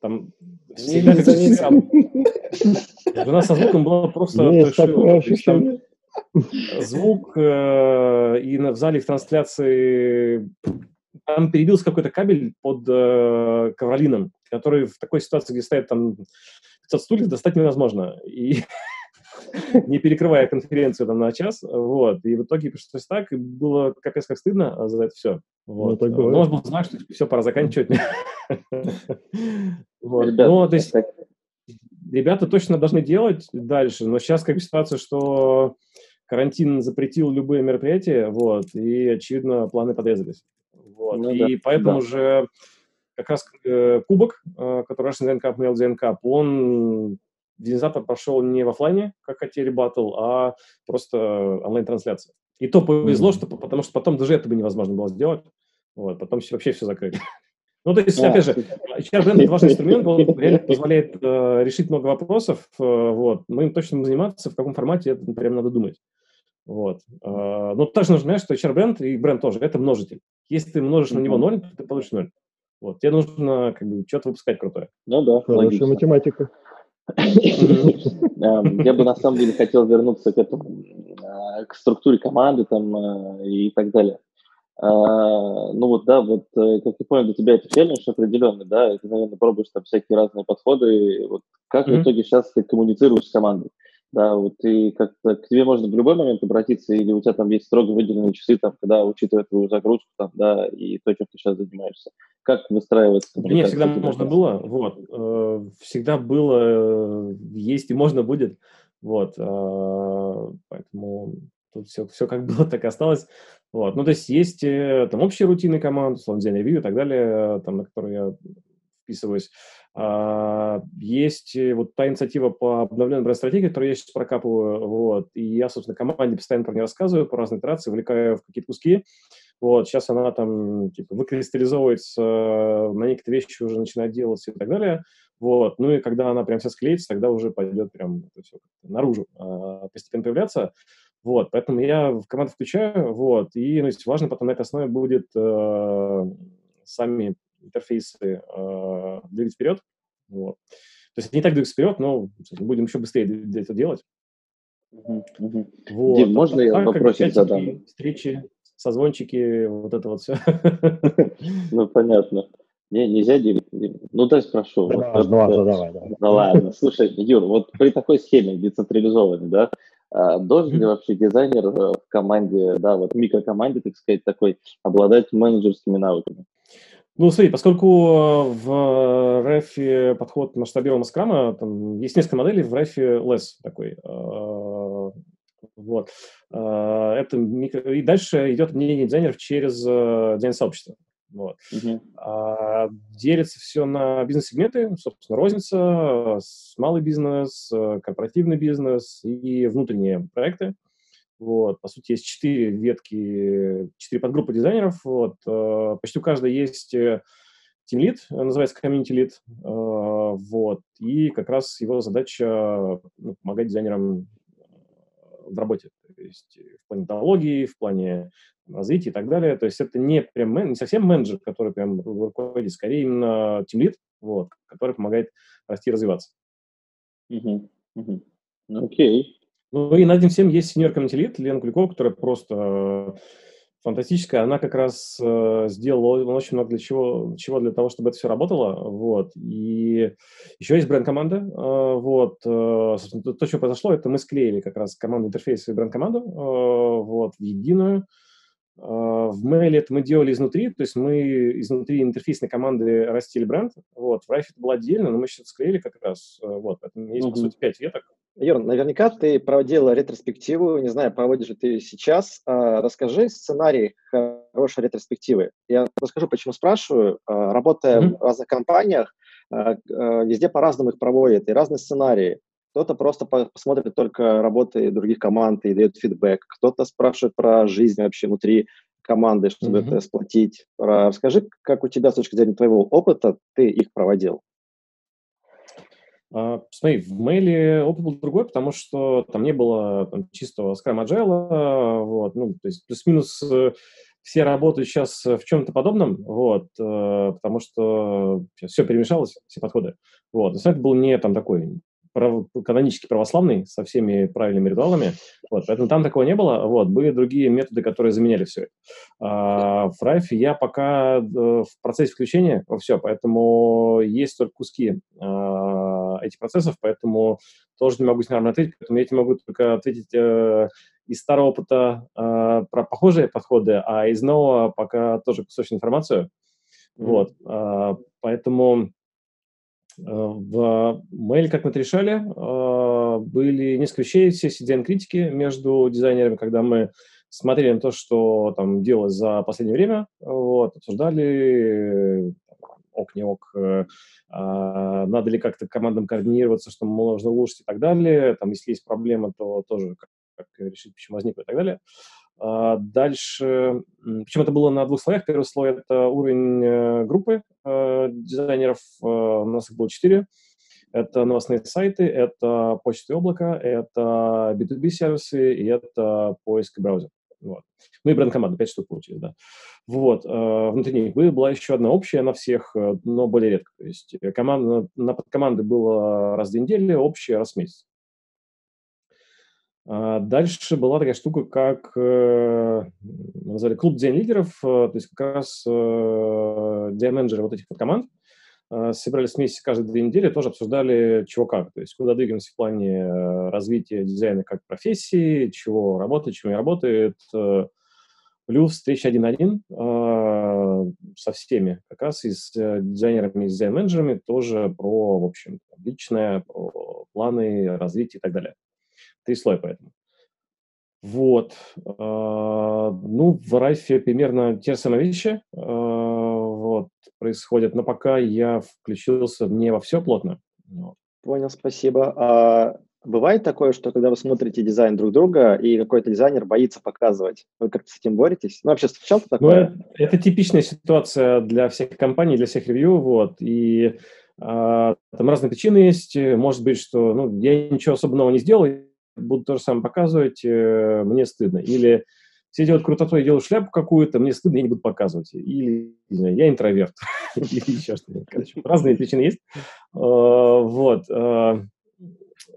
Там всегда У нас со звуком было просто... Звук э, и в зале в трансляции там перебился какой-то кабель под э, ковролином, который в такой ситуации, где стоят там 500 стульев, достать невозможно. И не перекрывая конференцию там на час, вот, и в итоге пришлось так, и было капец как стыдно за это все. Вот. Ну, так бывает. Но, может быть, знать, что все, пора заканчивать. вот. Ну, то есть, ребята точно должны делать дальше, но сейчас как ситуация, что карантин запретил любые мероприятия, вот, и, очевидно, планы подрезались. Вот. Ну, и да, поэтому да. же как раз э, кубок, э, который Russian Zen Cup, Mail Zen Cup, он Динозавр прошел не в офлайне, как хотели батл, а просто онлайн-трансляция. И то повезло, mm-hmm. что, потому что потом даже это бы невозможно было сделать. Вот, потом все, вообще все закрыли. Ну, то есть, опять же, HR-бренд – это важный инструмент, он реально позволяет э, решить много вопросов. Э, вот. Мы им точно будем заниматься, в каком формате это прям надо думать. Вот. Э, но также нужно понимать, что HR-бренд и бренд тоже – это множитель. Если ты множишь на него ноль, ты получишь ноль. Вот. Тебе нужно как бы что-то выпускать крутое. Ну да, Хорошая математика. Эм, я бы на самом деле хотел вернуться к этому, э, к структуре команды там э, и так далее. Э, ну вот, да, вот, как я понял, для тебя это челлендж определенный, да, ты, наверное, пробуешь там всякие разные подходы. Вот как в итоге сейчас ты коммуницируешь с командой? Да, вот и как-то к тебе можно в любой момент обратиться, или у тебя там есть строго выделенные часы, там, когда учитывая твою загрузку, там, да, и то, чем ты сейчас занимаешься. Как выстраивается Нет, всегда можно было, вот. Э, всегда было, э, есть и можно будет, вот. Э, поэтому тут все, все как было, так и осталось. Вот. Ну, то есть есть там общие рутины команд, условно, день ревью и так далее, там, на которые я вписываюсь. А, есть э, вот та инициатива по обновленной бренд-стратегии, которую я сейчас прокапываю, вот, и я, собственно, команде постоянно про нее рассказываю, по разной итерации, увлекаю в какие-то куски, вот, сейчас она там, типа, выкристаллизовывается, на некоторые вещи уже начинает делаться и так далее, вот, ну и когда она прям вся склеится, тогда уже пойдет прям это все наружу э, постепенно появляться, вот, поэтому я в команду включаю, вот, и, ну, есть важно потом на этой основе будет э, сами интерфейсы э, двигать вперед. Вот. То есть не так двигаться вперед, но будем еще быстрее это делать. Угу, угу. Вот. Дим, можно а, я вопросик задам? Встречи, созвончики, вот это вот все. Ну, понятно. Не, нельзя, Дим. Ну, дай спрошу. Да, вот, ну, ладно, давай, давай. Ну, ладно. Слушай, Юр, вот при такой схеме децентрализованной, да, а, должен ли вообще дизайнер в команде, да, вот микрокоманде, так сказать, такой, обладать менеджерскими навыками? Ну, смотри, поскольку в REF подход масштабируемого скрама, там есть несколько моделей, в REF less такой. А, вот. Это микро... И дальше идет мнение дизайнеров через э, дизайн-сообщество. Вот. Uh-huh. А, делится все на бизнес-сегменты, собственно, розница, малый бизнес, э, корпоративный бизнес и внутренние проекты. Вот, по сути, есть четыре ветки, четыре подгруппы дизайнеров. Вот, э, почти у каждой есть э, Team Lead, называется Community Lead. Э, вот, и как раз его задача ну, помогать дизайнерам в работе. То есть в плане технологии, в плане развития и так далее. То есть это не прям не совсем менеджер, который прям руководит, скорее именно Team Lead, вот, который помогает расти и развиваться. Окей. Mm-hmm. Mm-hmm. Ну и над этим всем есть сеньор комитет Лена Куликова, которая просто э, фантастическая. Она как раз э, сделала очень много для чего, чего для того, чтобы это все работало. Вот. И еще есть бренд-команда. Э, вот. Э, то, что произошло, это мы склеили как раз команду интерфейса и бренд-команду э, вот, в единую. Uh, в Mail это мы делали изнутри, то есть мы изнутри интерфейсной команды растили бренд. Вот. В Rife это было отдельно, но мы сейчас склеили как раз. Вот. Поэтому есть, uh-huh. по сути, пять веток. Юр, наверняка ты проводила ретроспективу, не знаю, проводишь ли ты сейчас. А, расскажи сценарий хорошей ретроспективы. Я расскажу, почему спрашиваю. А, работая mm-hmm. в разных компаниях, а, везде по-разному их проводят, и разные сценарии. Кто-то просто посмотрит только работы других команд и дает фидбэк. Кто-то спрашивает про жизнь вообще внутри команды, чтобы mm-hmm. это сплотить. Расскажи, как у тебя с точки зрения твоего опыта ты их проводил? А, смотри, в мейле опыт был другой, потому что там не было там, чистого Scrum Agile, вот, ну, то есть плюс-минус э, все работают сейчас в чем-то подобном, вот, э, потому что все перемешалось, все подходы, вот, но это был не там такой прав, канонически православный, со всеми правильными ритуалами, вот, поэтому там такого не было, вот, были другие методы, которые заменяли все это. А, в Райфе я пока э, в процессе включения во все, поэтому есть только куски а, этих процессов, поэтому тоже не могу нормально ответить, поэтому я тебе могу только ответить э, из старого опыта э, про похожие подходы, а из нового пока тоже кусочную информацию. Mm-hmm. Вот, э, поэтому в Mail, как мы это решали, а, были несколько вещей, все CDN-критики между дизайнерами, когда мы смотрели на то, что там делалось за последнее время, вот, обсуждали ок, не ок, э, а, надо ли как-то командам координироваться, что можно улучшить и так далее. Там, если есть проблема, то тоже как, как решить, почему возникла и так далее. А, дальше, причем это было на двух слоях. Первый слой – это уровень э, группы э, дизайнеров. Э, у нас их было четыре. Это новостные сайты, это почта и облако, это B2B-сервисы и это поиск и браузер. Вот. Ну и бренд-команда, пять штук получилось, да. Вот. Внутри них была еще одна общая на всех, но более редко. То есть команда, на подкоманды было раз в две недели, общая раз в месяц. А дальше была такая штука, как э, назвали клуб дизайн-лидеров, э, то есть как раз э, дизайн-менеджеры вот этих вот команд э, собирались вместе каждые две недели, тоже обсуждали чего как, то есть куда двигаемся в плане э, развития дизайна как профессии, чего работает, чего не работает, э, плюс встреча один на один э, со всеми, как раз и с э, дизайнерами, и с дизайн-менеджерами, тоже про, в общем, личное, про планы, развитие и так далее. Три слоя поэтому. Вот. А, ну, в Райфе примерно те же самые вещи а, вот, происходят, но пока я включился не во все плотно. Понял, спасибо. А бывает такое, что когда вы смотрите дизайн друг друга, и какой-то дизайнер боится показывать, вы как-то с этим боретесь? Ну, вообще встречал ну, такое? Ну, это, это типичная ситуация для всех компаний, для всех ревью, вот, и а, там разные причины есть. Может быть, что ну, я ничего особенного не сделал, буду то же самое показывать, э, мне стыдно. Или все делают крутоту, я делаю шляпу какую-то, мне стыдно, я не буду показывать. Или, не знаю, я интроверт. Или еще что-нибудь. Короче, разные причины есть. А, вот. А,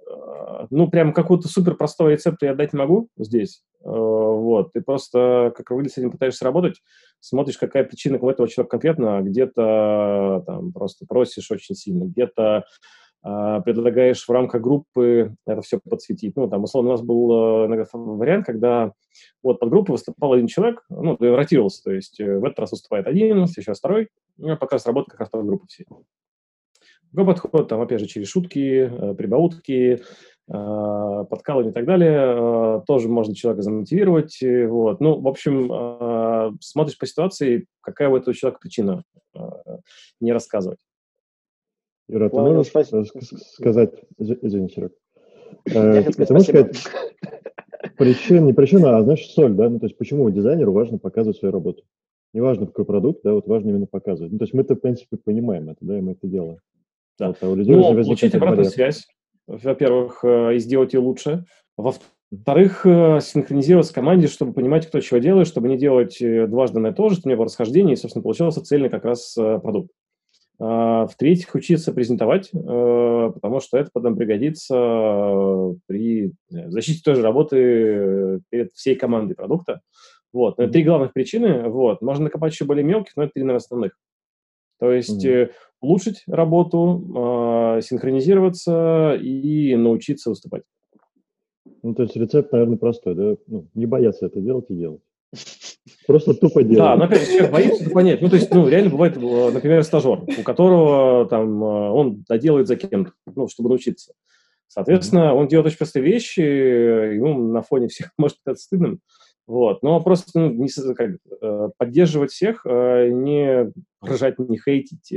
а, ну, прям какого-то супер простого рецепта я дать не могу здесь. Вот. Ты просто, как руководитель с этим пытаешься работать, смотришь, какая причина у этого человека конкретно, где-то там просто просишь очень сильно, где-то предлагаешь в рамках группы это все подсветить. Ну, там, условно, у нас был иногда э, вариант, когда вот под группу выступал один человек, ну, ротировался, то есть э, в этот раз выступает один, сейчас второй, ну, пока работает как раз под группу все. Другой подход, там, опять же, через шутки, э, прибаутки, подкалывание и так далее, тоже можно человека замотивировать, вот. Ну, в общем, смотришь по ситуации, какая у этого человека причина не рассказывать. Ира, ты можешь спасибо. сказать, извини, Серег, э, ты можешь сказать причин, не причина, а знаешь, соль, да, ну, то есть почему дизайнеру важно показывать свою работу? Неважно, какой продукт, да, вот важно именно показывать. Ну, то есть мы-то, в принципе, понимаем это, да, и мы это делаем. Да. Вот, а у людей ну, получить обратную барьер. связь, во-первых, э, и сделать ее лучше. Во-вторых, э, синхронизироваться в команде, чтобы понимать, кто чего делает, чтобы не делать дважды на то же, чтобы не было расхождений, и, собственно, получился цельный как раз продукт. А, в-третьих, учиться презентовать, э, потому что это потом пригодится при защите той же работы перед всей командой продукта. Вот. Но это три главных причины. Вот. Можно накопать еще более мелких, но это три, наверное, основных. То есть mm-hmm. улучшить работу, а, синхронизироваться и научиться выступать. Ну, то есть рецепт, наверное, простой, да? Ну, не бояться это делать и делать. Просто тупо делать. Да, но опять же, человек боится понять. Ну, то есть, ну, реально бывает, э, например, стажер, у которого там э, он доделает за кем-то, ну, чтобы научиться. Соответственно, он делает очень простые вещи, ему на фоне всех может быть стыдным. Вот. Но просто ну, не, как, э, поддерживать всех, не ржать, не хейтить,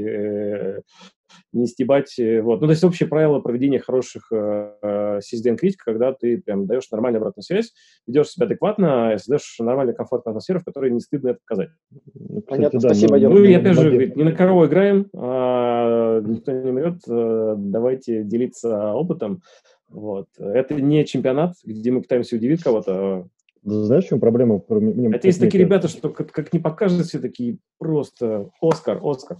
не стебать. Э, вот. Ну, то есть общее правило проведения хороших э, CSDN-критик, когда ты прям даешь нормальную обратную связь, ведешь себя адекватно, создаешь нормальную комфортную атмосферу, в которой не стыдно это показать. Ну, Понятно, Кстати, спасибо. Да, ну, и опять же, говорит, не на корову играем, а, никто не умрет, э, давайте делиться опытом. Вот. Это не чемпионат, где мы пытаемся удивить кого-то. Знаешь, в чем проблема? Мне, Это есть такие ребята, что как, как не покажут, все такие просто Оскар, Оскар.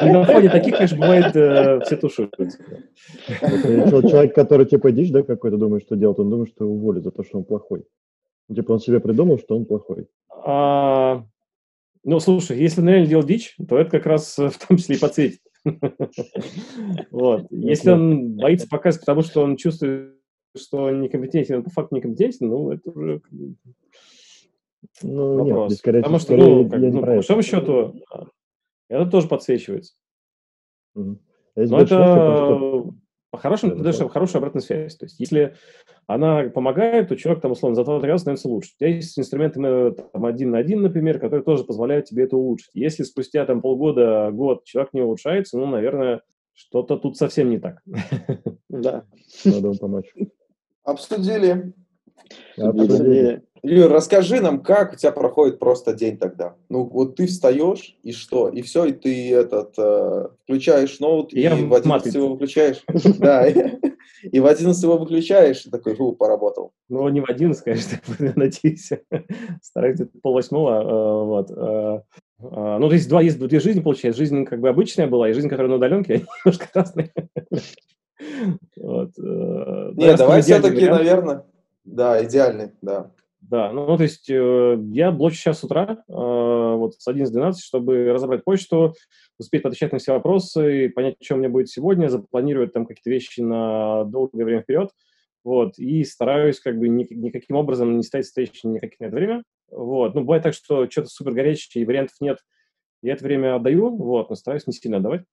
На фоне таких, конечно, бывает, э, все тушуют. Человек, который типа дичь, да, какой-то думает, что делать, он думает, что его уволят за то, что он плохой. Типа он себе придумал, что он плохой. А, ну, слушай, если он реально делал дичь, то это как раз в том числе и подсветит. Вот. Если он боится показывать, потому что он чувствует, что он некомпетентен, он по факту некомпетентен, ну, это уже ну, вопрос. Нет, скорее, потому что, ну, как, ну, по большому счету, это тоже подсвечивается. Угу. Но это по-хорошему, ты даешь хорошую обратную связь. То есть, если она помогает, то человек, там, условно, за два раза становится лучше. У тебя есть инструменты э, там, один на один, например, которые тоже позволяют тебе это улучшить. Если спустя там полгода, год человек не улучшается, ну, наверное, что-то тут совсем не так. Да. Надо ему помочь. Обсудили. Обсудили. Юр, расскажи нам, как у тебя проходит просто день тогда. Ну, вот ты встаешь, и что? И все, и ты этот э, включаешь ноут, Я и в 11 его выключаешь. Да, и в 11 его выключаешь, и такой, фу, поработал. Ну, не в 11, конечно, надеюсь. Стараюсь где-то полвосьмого, э, вот. Э, э, ну, то есть два, есть две жизни, получается. Жизнь как бы обычная была, и жизнь, которая на удаленке, они немножко разные. Нет, давай все-таки, наверное, да, идеальный, да. Да, ну, ну то есть э, я блочу сейчас с утра, э, вот с 11-12, чтобы разобрать почту, успеть отвечать на все вопросы, понять, что у меня будет сегодня, запланировать там какие-то вещи на долгое время вперед, вот, и стараюсь как бы ни, никаким образом не ставить встречи никаких на это время, вот. Ну, бывает так, что что-то супер горячее, и вариантов нет, я это время отдаю, вот, но стараюсь не сильно отдавать,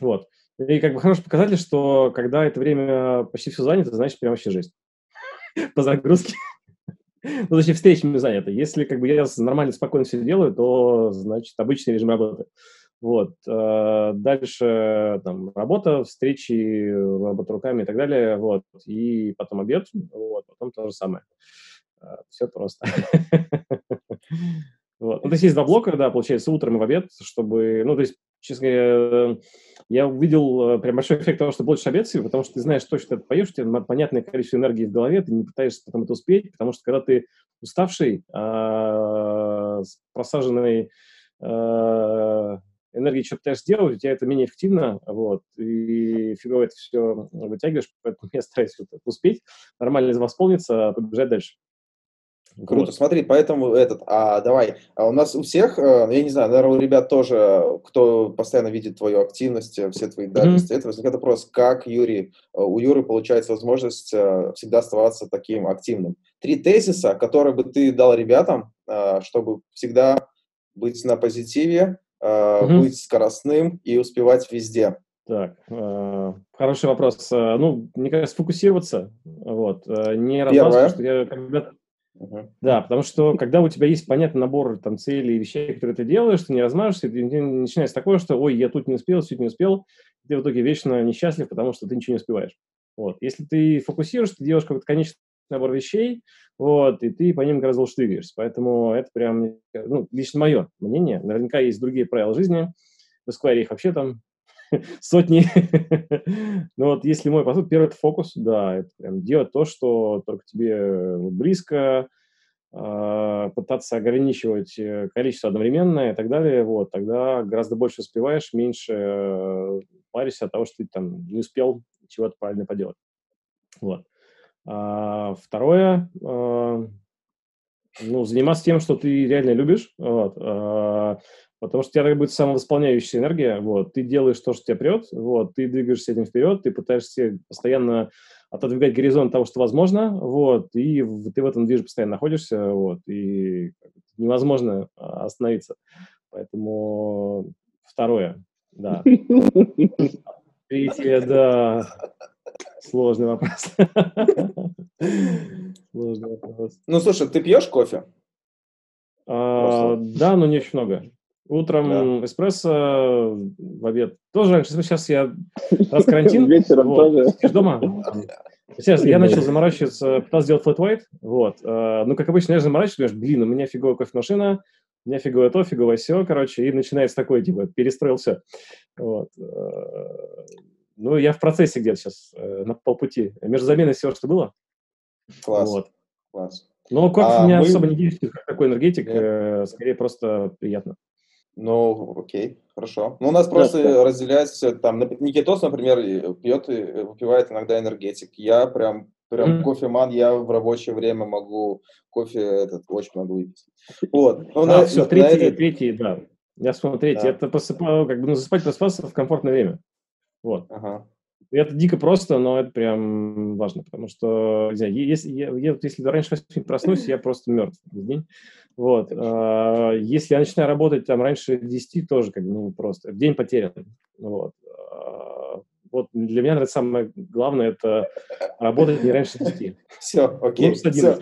вот. И как бы хороший показатель, что когда это время почти все занято, значит, прям вообще жизнь по загрузке. Ну, точнее, встречами заняты. Если как бы я нормально, спокойно все делаю, то, значит, обычный режим работы. Вот. Э, дальше там работа, встречи, работа руками и так далее. Вот. И потом обед. Вот. Потом то же самое. Э, все просто. Вот. Ну, то есть есть два блока, да, получается, утром и в обед, чтобы, ну, то есть, честно говоря, я увидел э, прям большой эффект того, что больше себе, потому что ты знаешь точно, ты поешь, у тебя понятное количество энергии в голове, ты не пытаешься потом это успеть, потому что когда ты уставший, а, с просаженной а, энергией что-то пытаешься сделать, у тебя это менее эффективно, вот, и фигово это все вытягиваешь, поэтому я стараюсь успеть, нормально восполниться, побежать дальше. Круто, вот. смотри, поэтому этот, а давай, а у нас у всех, э, я не знаю, наверное, у ребят тоже, кто постоянно видит твою активность, э, все твои mm-hmm. это возникает вопрос, как Юрий, э, у Юры получается возможность всегда оставаться таким активным. Три тезиса, которые бы ты дал ребятам, чтобы всегда быть на позитиве, mm-hmm. быть скоростным и успевать везде. Так, э, хороший вопрос. Ну, мне кажется, сфокусироваться, вот, не размазываться, что я когда Uh-huh. Да, потому что когда у тебя есть понятный набор там, целей и вещей, которые ты делаешь, ты не размажешься, ты начинается такое, что ой, я тут не успел, тут не успел, ты в итоге вечно несчастлив, потому что ты ничего не успеваешь. Вот. Если ты фокусируешь, ты делаешь какой-то конечный набор вещей, вот, и ты по ним гораздо лучше двигаешься. Поэтому это прям, ну, лично мое мнение. Наверняка есть другие правила жизни. В Esquire их вообще там сотни. Но вот если мой подход, первый это фокус, да, это прям делать то, что только тебе близко, а, пытаться ограничивать э, количество одновременно и так далее, вот, тогда гораздо больше успеваешь, меньше э, паришься от того, что ты там не успел чего-то правильно поделать. Вот. А, второе, а, ну, заниматься тем, что ты реально любишь, вот, а, Потому что у тебя будет самовосполняющая энергия, вот, ты делаешь то, что тебя прет, вот, ты двигаешься этим вперед, ты пытаешься постоянно отодвигать горизонт того, что возможно, вот, и ты в этом движе постоянно находишься, вот, и невозможно а, остановиться. Поэтому второе, да. Третье, да, сложный вопрос. Сложный вопрос. Ну, слушай, ты пьешь кофе? А, да, но не очень много. Утром да. эспрессо, в обед тоже раньше. Сейчас я раз карантин. Вечером вот, тоже. дома. Сейчас я начал заморачиваться, пытался сделать flat white, вот. Э, ну, как обычно, я заморачиваюсь, блин, у меня фиговая кофемашина, у меня фиговое то, фиговое все, короче, и начинается такой, типа, перестроил все. Вот. Ну, я в процессе где-то сейчас, на полпути. Между заменой всего, что было. Класс. Вот. Класс. Но кофе а, меня мы... особо не действует как такой энергетик, Нет. скорее просто приятно. Ну, окей, хорошо. Ну, у нас просто да, разделяется, там, Никитос, например, пьет и выпивает иногда энергетик. Я прям, прям mm-hmm. кофеман, я в рабочее время могу кофе этот очень много выпить. Вот. Ну, а, на, все, третий, на третий, да. Я смотрю, третий. Да. Это посыпаю, как бы, ну, засыпать проспаться в комфортное время. Вот. Ага. Это дико просто, но это прям важно, потому что, не знаю, если, я, я, если раньше 8 проснусь, я просто мертв весь день. Вот. А, если я начинаю работать там раньше 10, тоже как бы, ну, просто. День потерян. Вот. А, вот для меня, наверное, самое главное – это работать не раньше 10. Все, окей. Все.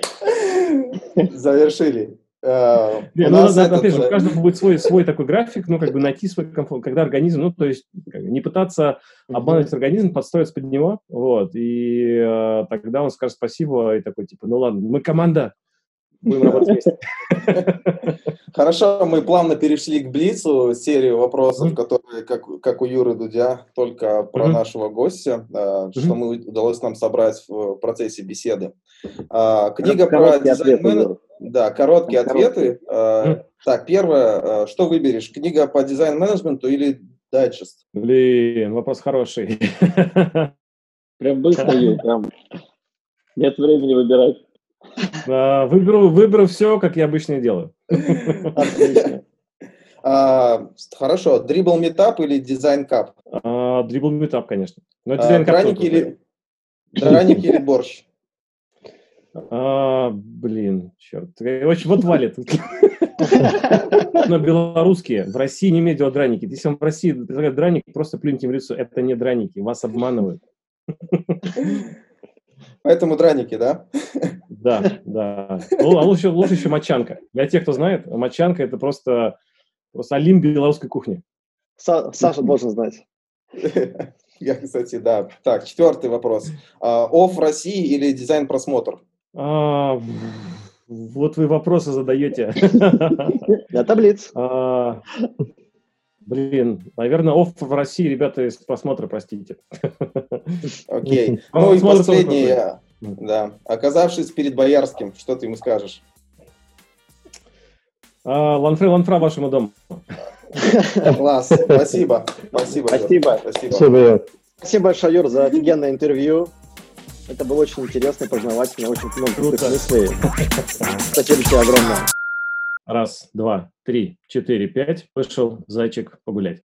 Завершили. Uh, не, ну, этот... опять же, у каждого будет свой, свой такой график, ну, как бы найти свой комфорт, когда организм, ну, то есть не пытаться обманывать организм, подстроиться под него, вот, и uh, тогда он скажет спасибо, и такой, типа, ну, ладно, мы команда, будем работать вместе. Хорошо, мы плавно перешли к Блицу, серию вопросов, которые, как, как у Юры Дудя, только про нашего гостя, что мы удалось нам собрать в процессе беседы. Книга про дизайн да, короткие Там ответы. Короткие. Так, первое, что выберешь, книга по дизайн-менеджменту или дайджест? Блин, вопрос хороший. Прям быстро, прям нет времени выбирать. Выберу, выберу все, как я обычно делаю. Отлично. А, хорошо, Dribbble Meetup или Design Cup? Dribbble Meetup, конечно. Но Design Cup драники или борщ? А, блин, черт. Очень вот валит. Но белорусские. В России не имеют дела драники. Если вам в России предлагают драник, просто плюньте в лицо. Это не драники. Вас обманывают. Поэтому драники, да? Да, да. Ну, а лучше, лучше еще мочанка. Для тех, кто знает, мочанка – это просто, просто олимп белорусской кухни. Саша должен знать. Я, кстати, да. Так, четвертый вопрос. Офф России или дизайн-просмотр? А, вот вы вопросы задаете. Я таблиц. А, блин, наверное, офф в России, ребята, из просмотра, простите. Окей. Ну и последнее. Да. Оказавшись перед Боярским, что ты ему скажешь? А, ланфре, ланфра вашему дому. Класс, спасибо. Спасибо. Спасибо. Спасибо. Спасибо большое, Юр, за офигенное интервью. Это было очень интересно, познавательно, очень много крутых мыслей. Спасибо тебе огромное. Раз, два, три, четыре, пять. Вышел зайчик погулять.